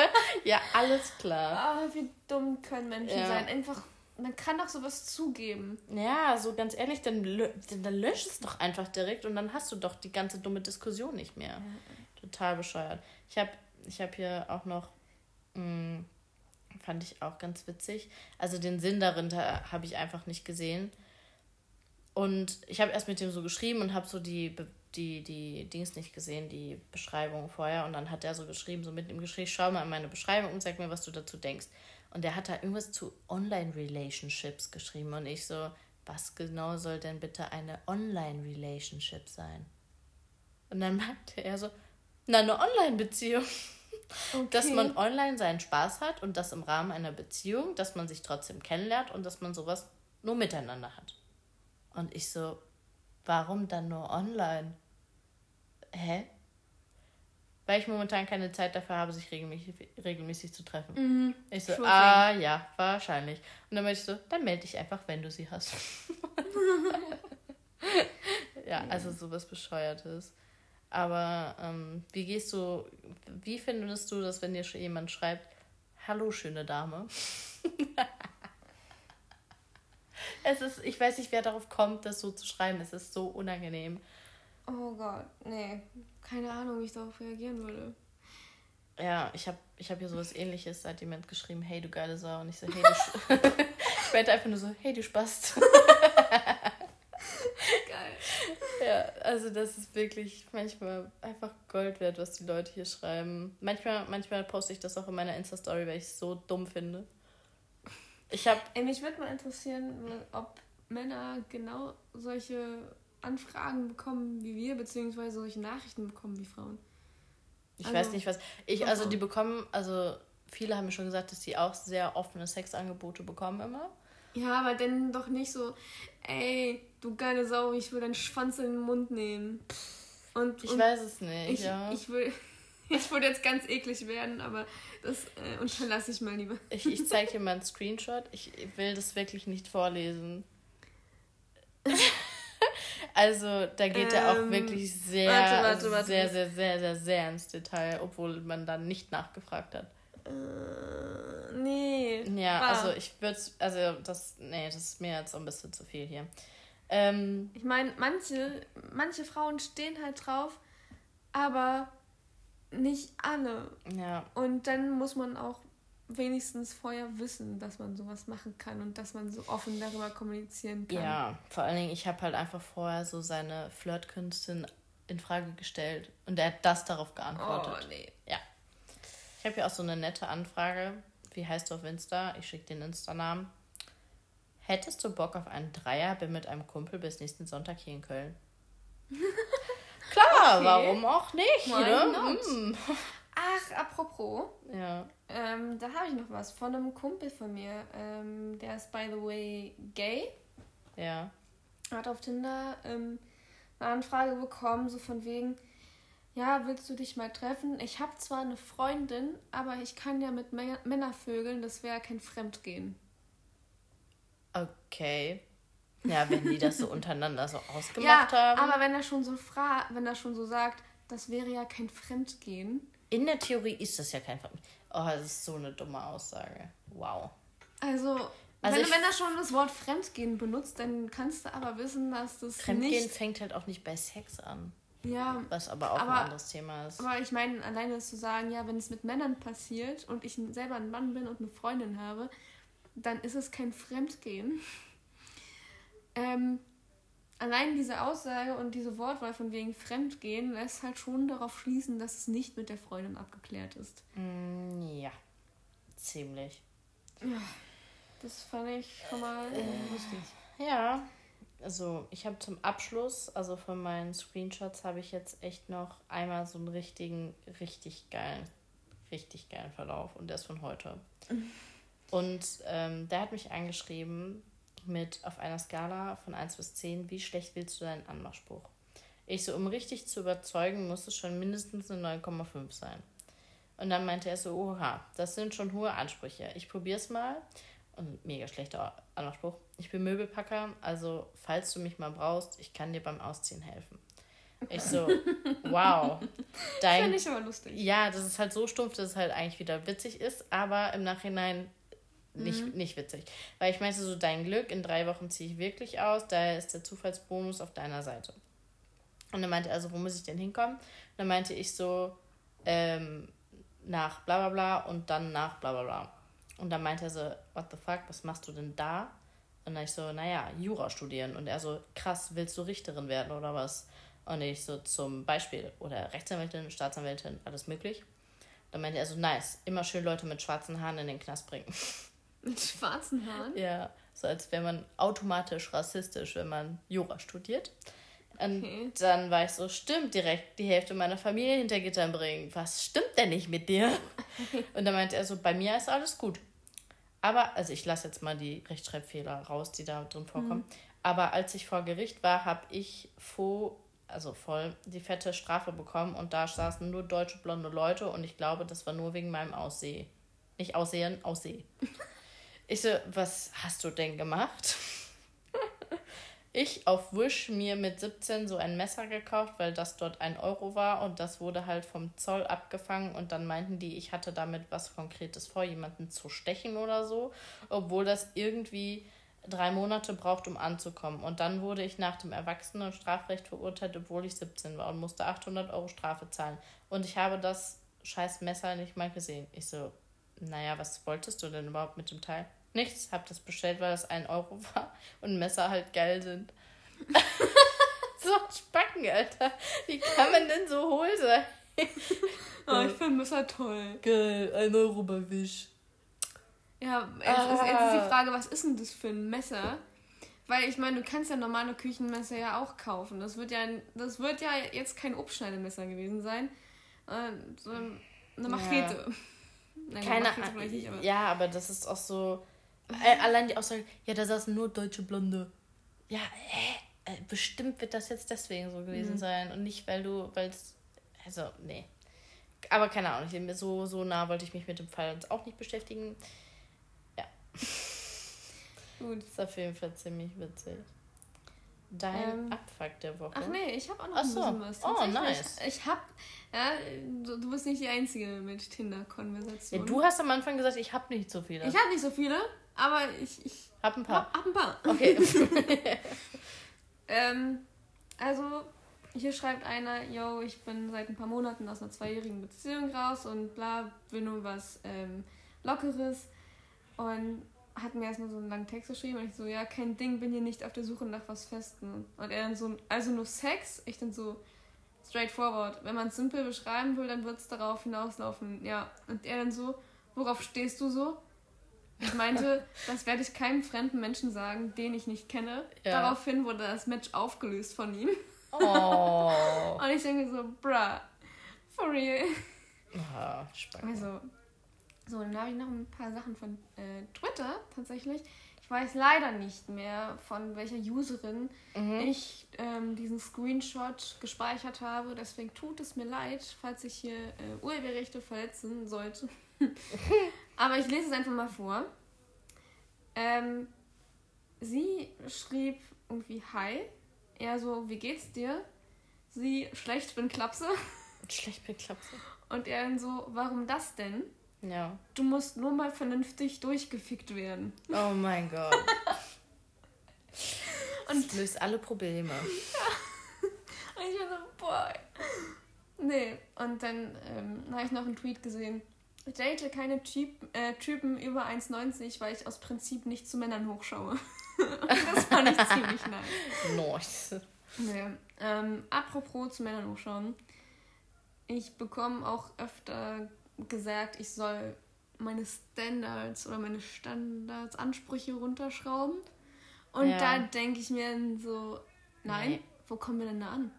B: ja, alles klar.
A: Ah, wie dumm können Menschen
B: Ja.
A: sein. Einfach, man kann doch sowas zugeben.
B: Ja, so ganz ehrlich, dann, lö- dann, lösch es doch einfach direkt und dann hast du doch die ganze dumme Diskussion nicht mehr. Total bescheuert. Ich habe ich hab hier auch noch, mh, fand ich auch ganz witzig, also den Sinn darin habe ich einfach nicht gesehen. Und ich habe erst mit dem so geschrieben und habe so die, die, die Dings nicht gesehen, die Beschreibung vorher. Und dann hat er so geschrieben, so mit im Gespräch, schau mal in meine Beschreibung und sag mir, was du dazu denkst. Und der hat da irgendwas zu Online-Relationships geschrieben. Und ich so, was genau soll denn bitte eine Online-Relationship sein? Und dann meinte er so, na, eine Online-Beziehung.
A: Okay.
B: Dass man online seinen Spaß hat und das im Rahmen einer Beziehung, dass man sich trotzdem kennenlernt und dass man sowas nur miteinander hat. Und ich so, warum dann nur online? Hä? Weil ich momentan keine Zeit dafür habe, sich regelmäßig, regelmäßig zu treffen.
A: Mhm.
B: Ich so,
A: Sure
B: ah ja, wahrscheinlich. Und dann meinte ich so, dann melde dich einfach, wenn du sie hast. ja, also sowas Bescheuertes. Aber ähm, wie gehst du, wie findest du das, wenn dir schon jemand schreibt, hallo schöne Dame? es ist, ich weiß nicht, wer darauf kommt, das so zu schreiben. Es ist so unangenehm.
A: Oh Gott, nee. Keine Ahnung, wie ich darauf reagieren würde.
B: Ja, ich habe ich hab hier sowas ähnliches, da hat jemand geschrieben, hey du geile Sau. Und ich so, hey du Ich meinte einfach nur so, hey du Spast.
A: Geil.
B: ja, also das ist wirklich manchmal einfach Gold wert, was die Leute hier schreiben. Manchmal, manchmal poste ich das auch in meiner Insta-Story, weil ich es so dumm finde. Ich habe
A: Ey, mich würde mal interessieren, ob Männer genau solche Anfragen bekommen wie wir, beziehungsweise solche Nachrichten bekommen wie Frauen.
B: Ich
A: Also,
B: weiß nicht, was. Ich, also die bekommen, also viele haben mir schon gesagt, dass die auch sehr offene Sexangebote bekommen immer.
A: Ja, aber dann doch nicht so, ey, du geile Sau, ich will deinen Schwanz in den Mund nehmen. Und,
B: Ich
A: und
B: weiß es nicht,
A: ich,
B: ja.
A: ich will, Ich würde jetzt ganz eklig werden, aber das äh, unterlasse ich mal lieber.
B: Ich, ich zeige dir mal einen Screenshot. Ich will das wirklich nicht vorlesen. also, da geht er auch
A: Ähm,
B: wirklich sehr,
A: warte, warte, warte.
B: sehr, sehr, sehr, sehr, sehr ins Detail, obwohl man dann nicht nachgefragt hat.
A: Äh, nee.
B: Ja,
A: Ah.
B: also ich würde also das, nee, das ist mir jetzt so ein bisschen zu viel hier. Ähm,
A: Ich meine, manche, manche Frauen stehen halt drauf, aber nicht alle.
B: ja,
A: Und dann muss man auch wenigstens vorher wissen, dass man sowas machen kann und dass man so offen darüber kommunizieren kann.
B: ja, vor allen Dingen, ich habe halt einfach vorher so seine Flirtkünste in Frage gestellt und er hat das darauf geantwortet.
A: Oh, nee.
B: Ja. Ich habe hier auch so eine nette Anfrage. Wie heißt du auf Insta? Ich schicke den Insta-Namen. Hättest du Bock auf einen Dreier? Bin mit einem Kumpel bis nächsten Sonntag hier in Köln. Klar,
A: Okay.
B: warum auch nicht?
A: Why
B: ne? Hm.
A: Ach, apropos,
B: Ja.
A: ähm, da habe ich noch was von einem Kumpel von mir. Ähm, der ist, by the way, gay.
B: Ja.
A: hat auf Tinder ähm, eine Anfrage bekommen, so von wegen, ja, willst du dich mal treffen? Ich habe zwar eine Freundin, aber ich kann ja mit Mä- Männer vögeln, das wäre kein Fremdgehen.
B: Okay. Ja, wenn die das so untereinander so
A: Ja,
B: ausgemacht haben.
A: aber wenn er schon so fra wenn er schon so sagt, das wäre ja kein Fremdgehen.
B: In der Theorie ist das ja kein Fremd. Oh, das ist so eine dumme Aussage. Wow.
A: Also,
B: Also
A: wenn, wenn er schon das Wort Fremdgehen benutzt, dann kannst du aber wissen, dass das
B: Fremdgehen
A: nicht...
B: fängt halt auch nicht bei Sex an.
A: Ja,
B: Was aber auch
A: Aber-
B: ein anderes Thema ist.
A: Aber ich meine, alleine zu sagen, ja, wenn es mit Männern passiert und ich selber ein Mann bin und eine Freundin habe, dann ist es kein Fremdgehen. Ähm, allein diese Aussage und diese Wortwahl von wegen Fremdgehen lässt halt schon darauf schließen, dass es nicht mit der Freundin abgeklärt ist.
B: Mm, ja. Ziemlich.
A: Das fand ich schon mal lustig.
B: Ja, also ich habe zum Abschluss, also von meinen Screenshots, habe ich jetzt echt noch einmal so einen richtigen, richtig geilen, richtig geilen Verlauf und der ist von heute. Und ähm, der hat mich angeschrieben mit auf einer Skala von 1 bis 10, wie schlecht willst du deinen Anmachspruch? Ich so, um richtig zu überzeugen, muss es schon mindestens eine 9,5 sein. Und dann meinte er so, oha, das sind schon hohe Ansprüche. Ich probier's mal. Und mega schlechter Anspruch. Ich bin Möbelpacker, also falls du mich mal brauchst, ich kann dir beim Ausziehen helfen. Ich so, wow. Dein,
A: Fand ich aber lustig.
B: ja, das ist halt so stumpf, dass es halt eigentlich wieder witzig ist, aber im Nachhinein nicht, nicht witzig. Weil ich meinte so, dein Glück, in drei Wochen ziehe ich wirklich aus, daher ist der Zufallsbonus auf deiner Seite. Und dann meinte er also, wo muss ich denn hinkommen? Und dann meinte ich so, ähm, nach bla bla bla und dann nach bla bla bla. Und dann meinte er so, what the fuck, was machst du denn da? Und dann ich so, naja, Jura studieren. Und er so, krass, willst du Richterin werden oder was? Und ich so, zum Beispiel, oder Rechtsanwältin, Staatsanwältin, alles möglich. Dann meinte er so, nice, immer schön Leute mit schwarzen Haaren in den Knast bringen.
A: Mit schwarzen Haaren.
B: Ja, so als wäre man automatisch rassistisch, wenn man Jura studiert. Und
A: Okay.
B: dann war ich so, stimmt, direkt die Hälfte meiner Familie hinter Gittern bringen. Was stimmt denn nicht mit dir? Und dann meinte er so, bei mir ist alles gut. Aber, also ich lasse jetzt mal die Rechtschreibfehler raus, die da drin vorkommen. Aber als ich vor Gericht war, habe ich vor, also voll die fette Strafe bekommen und da saßen nur deutsche blonde Leute und ich glaube, das war nur wegen meinem Aussehen. Nicht Aussehen, Aussehen. Ich so, was hast du denn gemacht? Ich auf Wish mir mit 17 so ein Messer gekauft, weil das dort ein Euro war und das wurde halt vom Zoll abgefangen und dann meinten die, ich hatte damit was Konkretes vor, jemanden zu stechen oder so, obwohl das irgendwie drei Monate braucht, um anzukommen. Und dann wurde ich nach dem Erwachsenen- und Strafrecht verurteilt, obwohl ich 17 war und musste 800 Euro Strafe zahlen. Und ich habe das scheiß Messer nicht mal gesehen. Ich so, naja, was wolltest du denn überhaupt mit dem Teil? Nichts, hab das bestellt, weil das ein Euro war und Messer halt geil sind. so Spacken, Alter. Wie kann man denn so hohl sein?
A: Oh, ich finde Messer toll.
B: Geil, ein Euro bei Wish.
A: Ja, jetzt, ist, jetzt ist
B: Ah.
A: die Frage, was ist denn das für ein Messer? Weil ich meine, du kannst ja normale Küchenmesser ja auch kaufen. Das wird ja, das wird ja jetzt kein Obstschneidemesser gewesen sein. Äh, so eine Machete. Nein,
B: Keine Ahnung. Ja, aber das ist auch so. Äh, allein die Aussage, ja, da saßen nur deutsche Blonde. Ja, hä? Äh, bestimmt wird das jetzt deswegen so
A: Mhm.
B: gewesen sein und nicht, weil du, weil es. Also, nee. aber keine Ahnung, so, so nah wollte ich mich mit dem Fall auch nicht beschäftigen. Ja. Gut. Das ist auf jeden Fall ziemlich witzig. Dein ähm, Abfuck der Woche.
A: Ach nee, ich habe auch noch ach ein bisschen was. Oh, nice. Ich habe, ja, du bist nicht die Einzige mit Tinder-Konversationen.
B: Ja, du hast am Anfang gesagt, ich habe nicht so viele.
A: Ich habe nicht so viele, aber ich, ich
B: hab ein paar.
A: Hab, hab ein paar. Okay. ähm, also, hier schreibt einer, yo, ich bin seit ein paar Monaten aus einer zweijährigen Beziehung raus und bla, will nur was ähm, Lockeres. Und hat mir erstmal so einen langen Text geschrieben und ich so, ja, kein Ding, bin hier nicht auf der Suche nach was Festen. Und er dann so, also nur Sex? Ich dann so, straightforward. Wenn man es simpel beschreiben will, dann wird es darauf hinauslaufen. Ja. Und er dann so, worauf stehst du so? Ich meinte, das werde ich keinem fremden Menschen sagen, den ich nicht kenne. Ja. Daraufhin wurde das Match aufgelöst von ihm. Oh. und ich denke so, bruh, for real. Ah, also, so, dann habe ich noch ein paar Sachen von äh, Twitter tatsächlich. Ich weiß leider nicht mehr, von welcher Userin mhm. ich ähm, diesen Screenshot gespeichert habe. Deswegen tut es mir leid, falls ich hier äh, Urheberrechte verletzen sollte. Aber ich lese es einfach mal vor. Ähm, sie schrieb irgendwie Hi. Er so, wie geht's dir? Sie, schlecht bin Klapse.
B: Schlecht bin Klapse.
A: Und er dann so, warum das denn? Ja. Du musst nur mal vernünftig durchgefickt werden.
B: Oh mein Gott. Und das löst alle Probleme.
A: Ja. Und ich war so, boah. Nee. Und dann ähm, habe ich noch einen Tweet gesehen. Ich date keine Typ, äh, Typen über 1,90, weil ich aus Prinzip nicht zu Männern hochschaue. das fand ich ziemlich nice. Nice. Nee. Ähm, apropos zu Männern hochschauen. Ich bekomme auch öfter gesagt, ich soll meine Standards oder meine Standards, Ansprüche runterschrauben. Und ja. da denke ich mir so, nein, nee. wo kommen wir denn da an?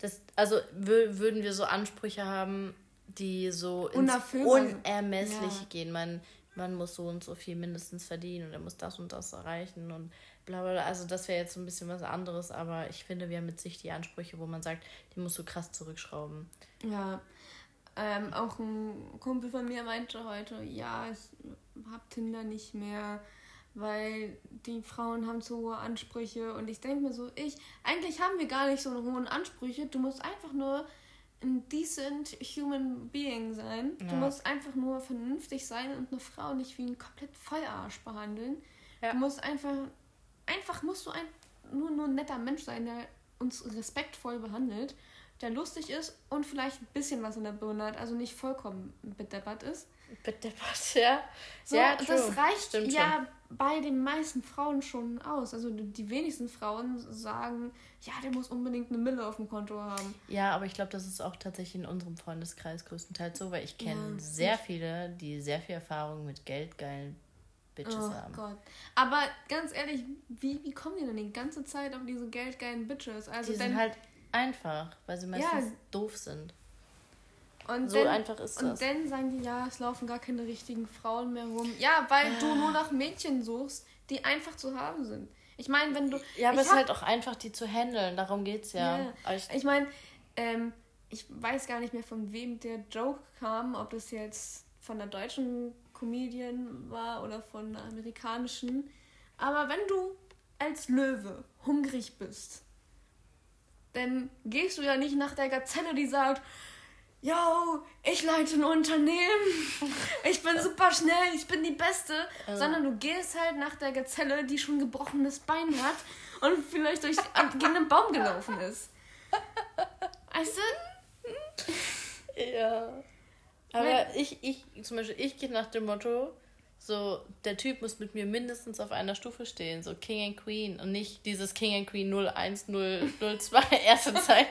B: Das, also würden wir so Ansprüche haben, die so ins Unermessliche ja. gehen. Man, man muss so und so viel mindestens verdienen und er muss das und das erreichen und bla bla. Also das wäre jetzt so ein bisschen was anderes, aber ich finde, wir haben mit sich die Ansprüche, wo man sagt, die musst du krass zurückschrauben.
A: Ja, ähm, auch ein Kumpel von mir meinte heute, ja, ich hab Tinder nicht mehr, weil die Frauen haben zu hohe Ansprüche. Und ich denke mir so, ich, eigentlich haben wir gar nicht so hohen Ansprüche. Du musst einfach nur ein decent human being sein. Ja. Du musst einfach nur vernünftig sein und eine Frau nicht wie ein komplett Vollarsch behandeln. Ja. Du musst einfach, einfach musst du ein, nur, nur ein netter Mensch sein, der uns respektvoll behandelt der lustig ist und vielleicht ein bisschen was in der Birne hat, also nicht vollkommen bedeppert ist.
B: Bedeppert, ja.
A: So,
B: ja,
A: true. das reicht Stimmt ja schon. Bei den meisten Frauen schon aus. Also die wenigsten Frauen sagen, ja, der muss unbedingt eine Mille auf dem Konto haben.
B: Ja, aber ich glaube, das ist auch tatsächlich in unserem Freundeskreis größtenteils so, weil ich kenne ja, sehr ich. viele, die sehr viel Erfahrung mit geldgeilen Bitches oh haben.
A: Gott. Aber ganz ehrlich, wie, wie kommen die denn die ganze Zeit auf diese geldgeilen Bitches? Also
B: die sind halt Einfach, weil sie meistens ja. doof sind.
A: Und so dann, einfach ist das. Und dann sagen die, ja, es laufen gar keine richtigen Frauen mehr rum. Ja, weil ja. du nur nach Mädchen suchst, die einfach zu haben sind. Ich meine, wenn du.
B: Ja, aber es ist halt auch einfach, die zu handeln. Darum geht's ja.
A: ja. Ich, ich meine, ähm, ich weiß gar nicht mehr, von wem der Joke kam, ob das jetzt von einer deutschen Comedian war oder von einer amerikanischen. Aber wenn du als Löwe hungrig bist dann gehst du ja nicht nach der Gazelle, die sagt, yo, ich leite ein Unternehmen, ich bin super schnell, ich bin die Beste, ja. sondern du gehst halt nach der Gazelle, die schon gebrochenes Bein hat und vielleicht durch gegen einen Baum gelaufen ist. Weißt du?
B: Ja. Aber ich, ich, zum Beispiel, ich gehe nach dem Motto, so, der Typ muss mit mir mindestens auf einer Stufe stehen, so King and Queen und nicht dieses King and Queen 01002, erste Zeit,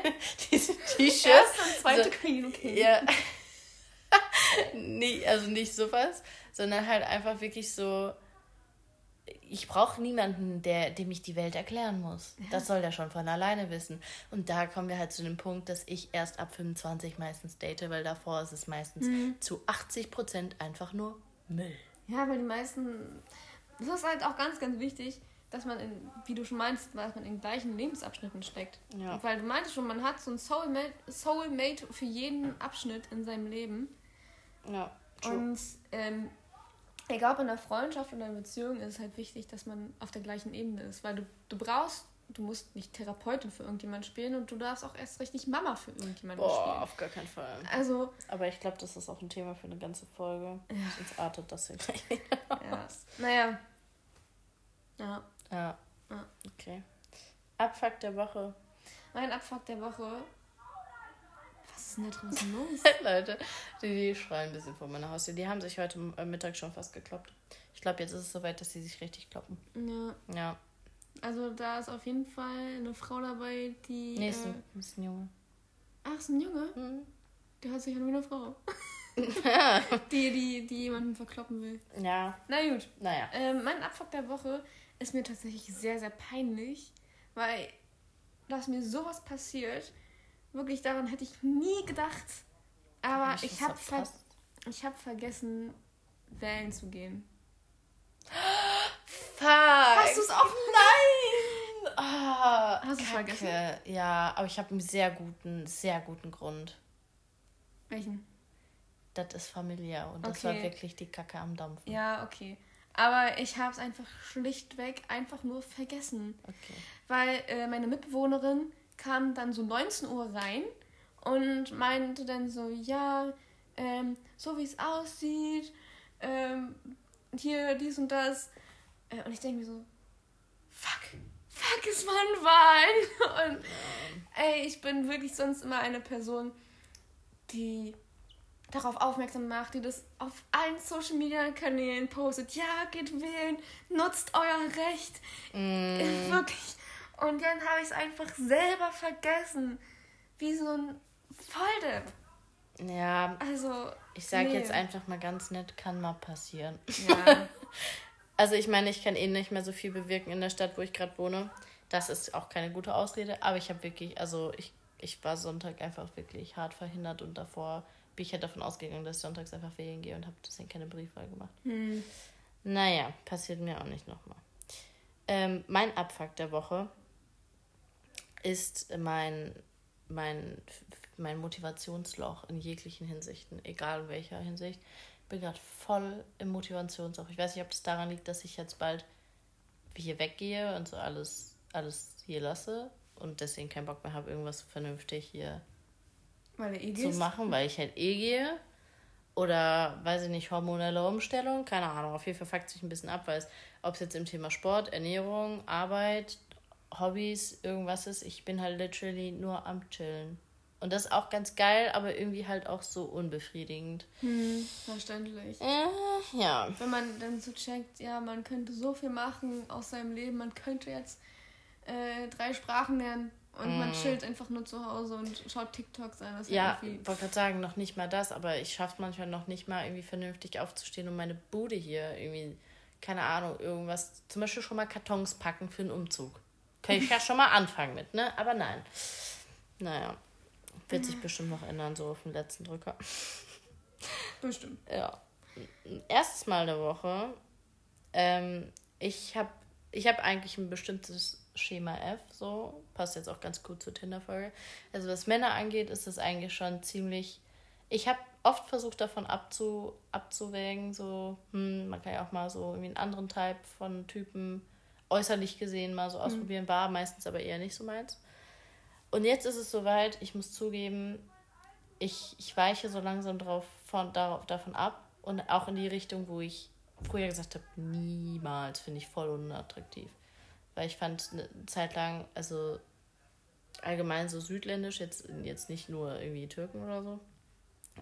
B: diese T-Shirts. Erste und zweite so, Queen, okay. Ja. nee, also nicht sowas, sondern halt einfach wirklich so, ich brauche niemanden, der, dem ich die Welt erklären muss. Ja. Das soll der schon von alleine wissen. Und da kommen wir halt zu dem Punkt, dass ich erst ab 25 meistens date, weil davor ist es meistens mhm. zu 80 Prozent einfach nur Müll.
A: Ja, weil die meisten das ist halt auch ganz, ganz wichtig, dass man, in, wie du schon meinst, dass man in gleichen Lebensabschnitten steckt. Ja. Weil du meintest schon, man hat so ein Soulmate, Soulmate für jeden Abschnitt in seinem Leben. Ja. True. Und ähm, egal ob in einer Freundschaft oder in einer Beziehung, ist es halt wichtig, dass man auf der gleichen Ebene ist. Weil du, du brauchst, du musst nicht Therapeutin für irgendjemanden spielen und du darfst auch erst richtig Mama für irgendjemanden
B: Boah, spielen. auf gar keinen Fall. Also. Aber ich glaube, das ist auch ein Thema für eine ganze Folge. Ja. Sonst artet das hier gleich
A: ja. Naja.
B: Ja. Ja. ja. Okay. Abfuck der Woche.
A: Mein Abfuck der Woche. Was ist denn da draußen los?
B: Leute, die, die schreien ein bisschen vor meiner Haustür. Die haben sich heute äh, Mittag schon fast gekloppt. Ich glaube, jetzt ist es soweit, dass sie sich richtig kloppen. Ja.
A: Ja. Also da ist auf jeden Fall eine Frau dabei, die. Nee, ist, äh, ein, ist ein Junge. Ach, ist ein Junge? Mhm. Der hört sich an wie eine Frau. ja. die, die, die jemanden verkloppen will. Ja. Na gut. Naja. Ähm, mein Abfuck der Woche ist mir tatsächlich sehr, sehr peinlich, weil dass mir sowas passiert, wirklich daran hätte ich nie gedacht. Aber ich, ich habe ver hab vergessen, wählen zu gehen. Fuck! Hast du es auch?
B: Nein! Oh, Hast du es vergessen? Ja, aber ich habe einen sehr guten, sehr guten Grund. Welchen? Das ist familiär und das war wirklich die Kacke am Dampfen.
A: Ja, okay. Aber ich habe es einfach schlichtweg einfach nur vergessen. Okay. Weil äh, meine Mitbewohnerin kam dann so 19 Uhr rein und meinte dann so, ja, ähm, so wie es aussieht, ähm, hier dies und das. Äh, und ich denke mir so, fuck, fuck, es waren Wahlen. Und ey, ich bin wirklich sonst immer eine Person, die darauf aufmerksam macht, die das auf allen Social Media Kanälen postet. Ja, geht wählen, nutzt euer Recht. Mm. Wirklich. Und dann habe ich es einfach selber vergessen. Wie so ein Volldepp.
B: Ja. Also. Ich sage nee. jetzt einfach mal ganz nett, kann mal passieren. Ja. also ich meine, ich kann eh nicht mehr so viel bewirken in der Stadt, wo ich gerade wohne. Das ist auch keine gute Ausrede, aber ich habe wirklich, also ich, ich war Sonntag einfach wirklich hart verhindert und davor bin ich halt davon ausgegangen, dass ich sonntags einfach wählen gehe und habe deswegen keine Briefwahl gemacht. Hm. Naja, passiert mir auch nicht nochmal. Ähm, mein Abfuck der Woche ist mein, mein, mein Motivationsloch in jeglichen Hinsichten, egal in welcher Hinsicht. Ich bin gerade voll im Motivationsloch. Ich weiß nicht, ob das daran liegt, dass ich jetzt bald hier weggehe und so alles, alles hier lasse und deswegen keinen Bock mehr habe, irgendwas vernünftig hier eh zu machen, weil ich halt eh gehe. Oder, weiß ich nicht, hormonelle Umstellung, keine Ahnung. Auf jeden Fall fuckt sich ein bisschen ab, weil es, ob es jetzt im Thema Sport, Ernährung, Arbeit, Hobbys, irgendwas ist, ich bin halt literally nur am Chillen. Und das ist auch ganz geil, aber irgendwie halt auch so unbefriedigend. Hm, verständlich.
A: Äh, ja. Wenn man dann so checkt, ja, man könnte so viel machen aus seinem Leben, man könnte jetzt äh, drei Sprachen lernen, und mm. man chillt einfach nur zu Hause und schaut TikToks an. Das
B: ja, ich wollte gerade sagen, noch nicht mal das, aber ich schaffe manchmal noch nicht mal irgendwie vernünftig aufzustehen und meine Bude hier irgendwie, keine Ahnung, irgendwas, zum Beispiel schon mal Kartons packen für einen Umzug. Kann ich ja schon mal anfangen mit, ne? Aber nein. Naja, wird sich bestimmt noch ändern, so auf den letzten Drücker. Bestimmt. Ja. Erstes Mal der Woche. Ähm, ich habe ich hab eigentlich ein bestimmtes Schema F, so. Passt jetzt auch ganz gut zur Tinder-Folge. Also, was Männer angeht, ist es eigentlich schon ziemlich. Ich habe oft versucht, davon abzu, abzuwägen, so, hm, man kann ja auch mal so irgendwie einen anderen Type von Typen äußerlich gesehen mal so hm. ausprobieren, war meistens aber eher nicht so meins. Und jetzt ist es soweit, ich muss zugeben, ich, ich weiche so langsam drauf von, darauf, davon ab und auch in die Richtung, wo ich früher gesagt habe, niemals finde ich voll unattraktiv weil ich fand eine Zeit lang, also allgemein so südländisch, jetzt, jetzt nicht nur irgendwie Türken oder so,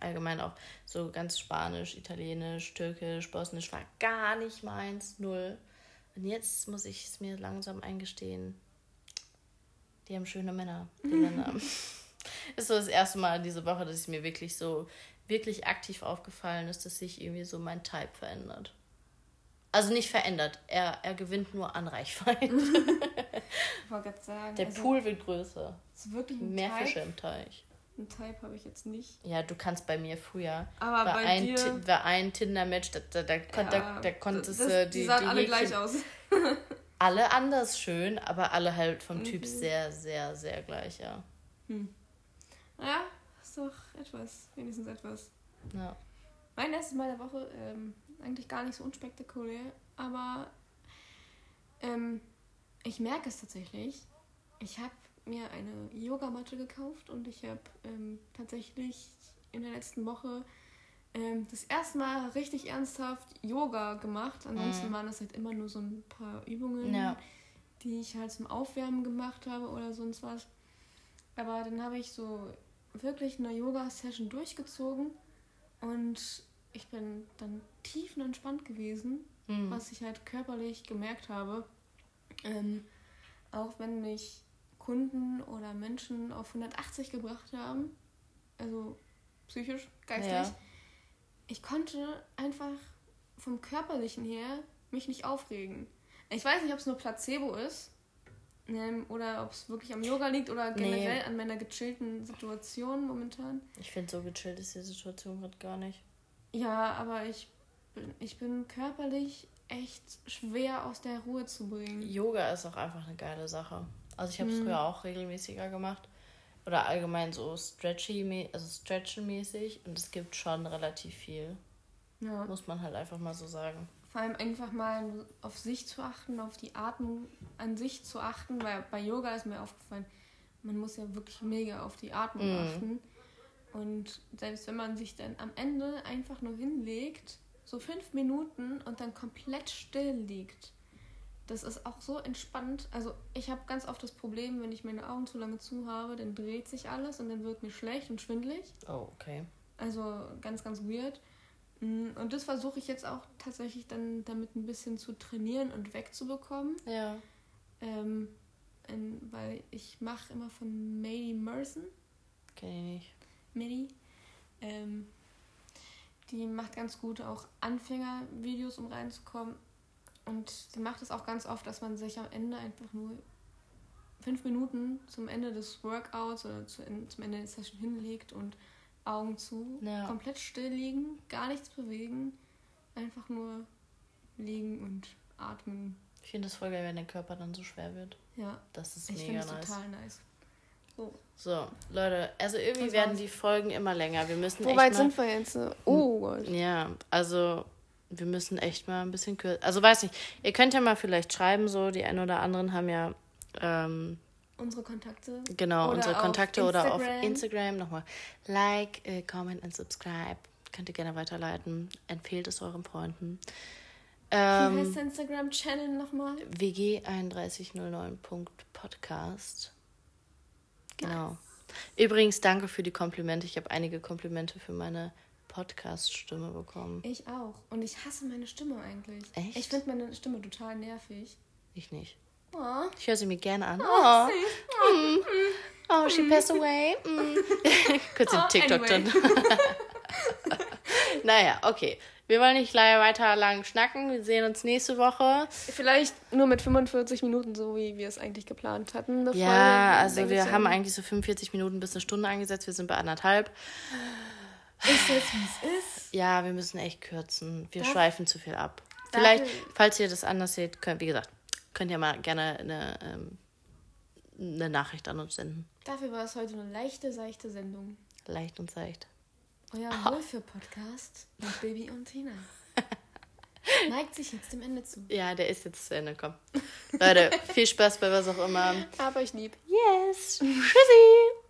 B: allgemein auch so ganz Spanisch, Italienisch, Türkisch, Bosnisch war gar nicht meins, null. Und jetzt muss ich es mir langsam eingestehen, die haben schöne Männer, die Länder. ist so das erste Mal diese Woche, dass es mir wirklich so, wirklich aktiv aufgefallen ist, dass sich irgendwie so mein Type verändert. Also nicht verändert. Er, er gewinnt nur an Reichweite. ich wollte gerade sagen. Der also, Pool wird größer. Ist wirklich ein Mehr Type, Fische im Teich.
A: Ein Type habe ich jetzt nicht.
B: Ja, du kannst bei mir früher.
A: Aber
B: war
A: bei
B: ein,
A: dir-
B: ein Tinder-Match, da, da, da, kon- da,
A: Ja,
B: da konntest du
A: die
B: die,
A: sahen
B: die
A: alle
B: Häkchen-
A: gleich aus.
B: Alle anders schön, aber alle halt vom Typ
A: Mhm.
B: sehr, sehr, sehr gleich, ja.
A: Ja, ist doch etwas. Wenigstens etwas.
B: ja.
A: Mein erstes Mal der Woche, ähm, eigentlich gar nicht so unspektakulär, aber ähm, ich merke es tatsächlich. Ich habe mir eine Yogamatte gekauft und ich habe ähm, tatsächlich in der letzten Woche ähm, das erste Mal richtig ernsthaft Yoga gemacht. Ansonsten
B: Mhm.
A: waren das halt immer nur so ein paar Übungen,
B: Ja.
A: die ich halt zum Aufwärmen gemacht habe oder sonst was. Aber dann habe ich so wirklich eine Yoga-Session durchgezogen und ich bin dann tiefenentspannt gewesen,
B: Mhm.
A: was ich halt körperlich gemerkt habe. Ähm, auch wenn mich Kunden oder Menschen auf 180 gebracht haben, also psychisch, geistig,
B: Ja.
A: Ich konnte einfach vom körperlichen her mich nicht aufregen. Ich weiß nicht, ob es nur Placebo ist ähm, oder ob es wirklich am Yoga liegt oder
B: Nee.
A: generell an meiner gechillten Situation momentan.
B: Ich finde, so gechillt ist die Situation gerade gar nicht.
A: Ja, aber ich bin, ich bin körperlich echt schwer aus der Ruhe zu bringen.
B: Yoga ist auch einfach eine geile Sache. Also ich habe es
A: Mhm.
B: früher auch regelmäßiger gemacht. Oder allgemein so stretchy, also stretchen-mäßig. Und es gibt schon relativ viel.
A: Ja.
B: Muss man halt einfach mal so sagen.
A: Vor allem einfach mal auf sich zu achten, auf die Atmung an sich zu achten, weil bei Yoga ist mir aufgefallen, man muss ja wirklich mega auf die Atmung
B: Mhm.
A: achten. Und selbst wenn man sich dann am Ende einfach nur hinlegt, so fünf Minuten und dann komplett still liegt, das ist auch so entspannt. Also ich habe ganz oft das Problem, wenn ich meine Augen zu lange zu habe, dann dreht sich alles und dann wird mir schlecht und schwindelig.
B: Oh, okay.
A: Also ganz, ganz weird. Mm, Und das versuche ich jetzt auch tatsächlich dann damit ein bisschen zu trainieren und wegzubekommen.
B: Ja.
A: Ähm, weil ich mache immer von Maddie Merson,
B: Kenn ich nicht.
A: Maddie. Ähm, die macht ganz gut auch Anfängervideos, um reinzukommen. Und sie macht es auch ganz oft, dass man sich am Ende einfach nur fünf Minuten zum Ende des Workouts oder zu, zum Ende der Session hinlegt und Augen zu,
B: Ja.
A: komplett still liegen, gar nichts bewegen, einfach nur liegen und atmen.
B: Ich finde es voll geil, wenn der Körper dann so schwer wird.
A: Ja,
B: Das ist
A: ich finde
B: mega
A: es
B: nice.
A: total nice. So.
B: So, Leute, also irgendwie
A: Das
B: werden die Folgen immer länger. Wir müssen
A: Wo
B: echt
A: weit
B: mal,
A: sind wir jetzt? Oh Gott.
B: Ja, also wir müssen echt mal ein bisschen kürzer. Also weiß nicht, ihr könnt ja mal vielleicht schreiben, so die einen oder anderen haben ja ähm,
A: Unsere Kontakte.
B: genau
A: Oder
B: unsere Kontakte oder auf
A: Instagram.
B: Nochmal like, äh, comment und subscribe. Könnt ihr gerne weiterleiten. Empfehlt es euren Freunden.
A: Wie heißt
B: Ähm,
A: der Instagram-Channel nochmal?
B: WG3109.podcast. Genau. Übrigens, danke für die Komplimente. Ich habe einige Komplimente für meine Podcast-Stimme bekommen.
A: Ich auch. Und ich hasse meine Stimme eigentlich.
B: Echt?
A: Ich finde meine Stimme total nervig.
B: Ich nicht.
A: Oh.
B: Ich höre sie mir gerne an. Oh, mm. oh she passed away. Mm. Kurz den
A: Oh,
B: TikTok
A: anyway.
B: drin. naja, okay. Wir wollen nicht leider weiter lang schnacken. Wir sehen uns nächste Woche.
A: Vielleicht nur mit 45 Minuten, so wie wir es eigentlich geplant hatten.
B: Ja,
A: Folge,
B: also wir haben eigentlich so 45 Minuten bis eine Stunde angesetzt. Wir sind bei anderthalb.
A: Ist jetzt, wie es ist.
B: Ja, wir müssen echt kürzen. Wir
A: Darf-
B: schweifen zu viel ab. Vielleicht,
A: ich-
B: falls ihr das anders seht, könnt, wie gesagt, könnt ihr mal gerne eine, ähm, eine Nachricht an uns senden.
A: Dafür war es heute eine leichte, seichte Sendung.
B: Leicht und seicht.
A: Euer Wohlfühl-Podcast mit Baby und Tina. Neigt sich jetzt dem Ende zu.
B: Ja, der ist jetzt zu Ende. Komm. Leute, viel Spaß bei was auch immer.
A: Aber ich lieb.
B: Yes. Tschüssi.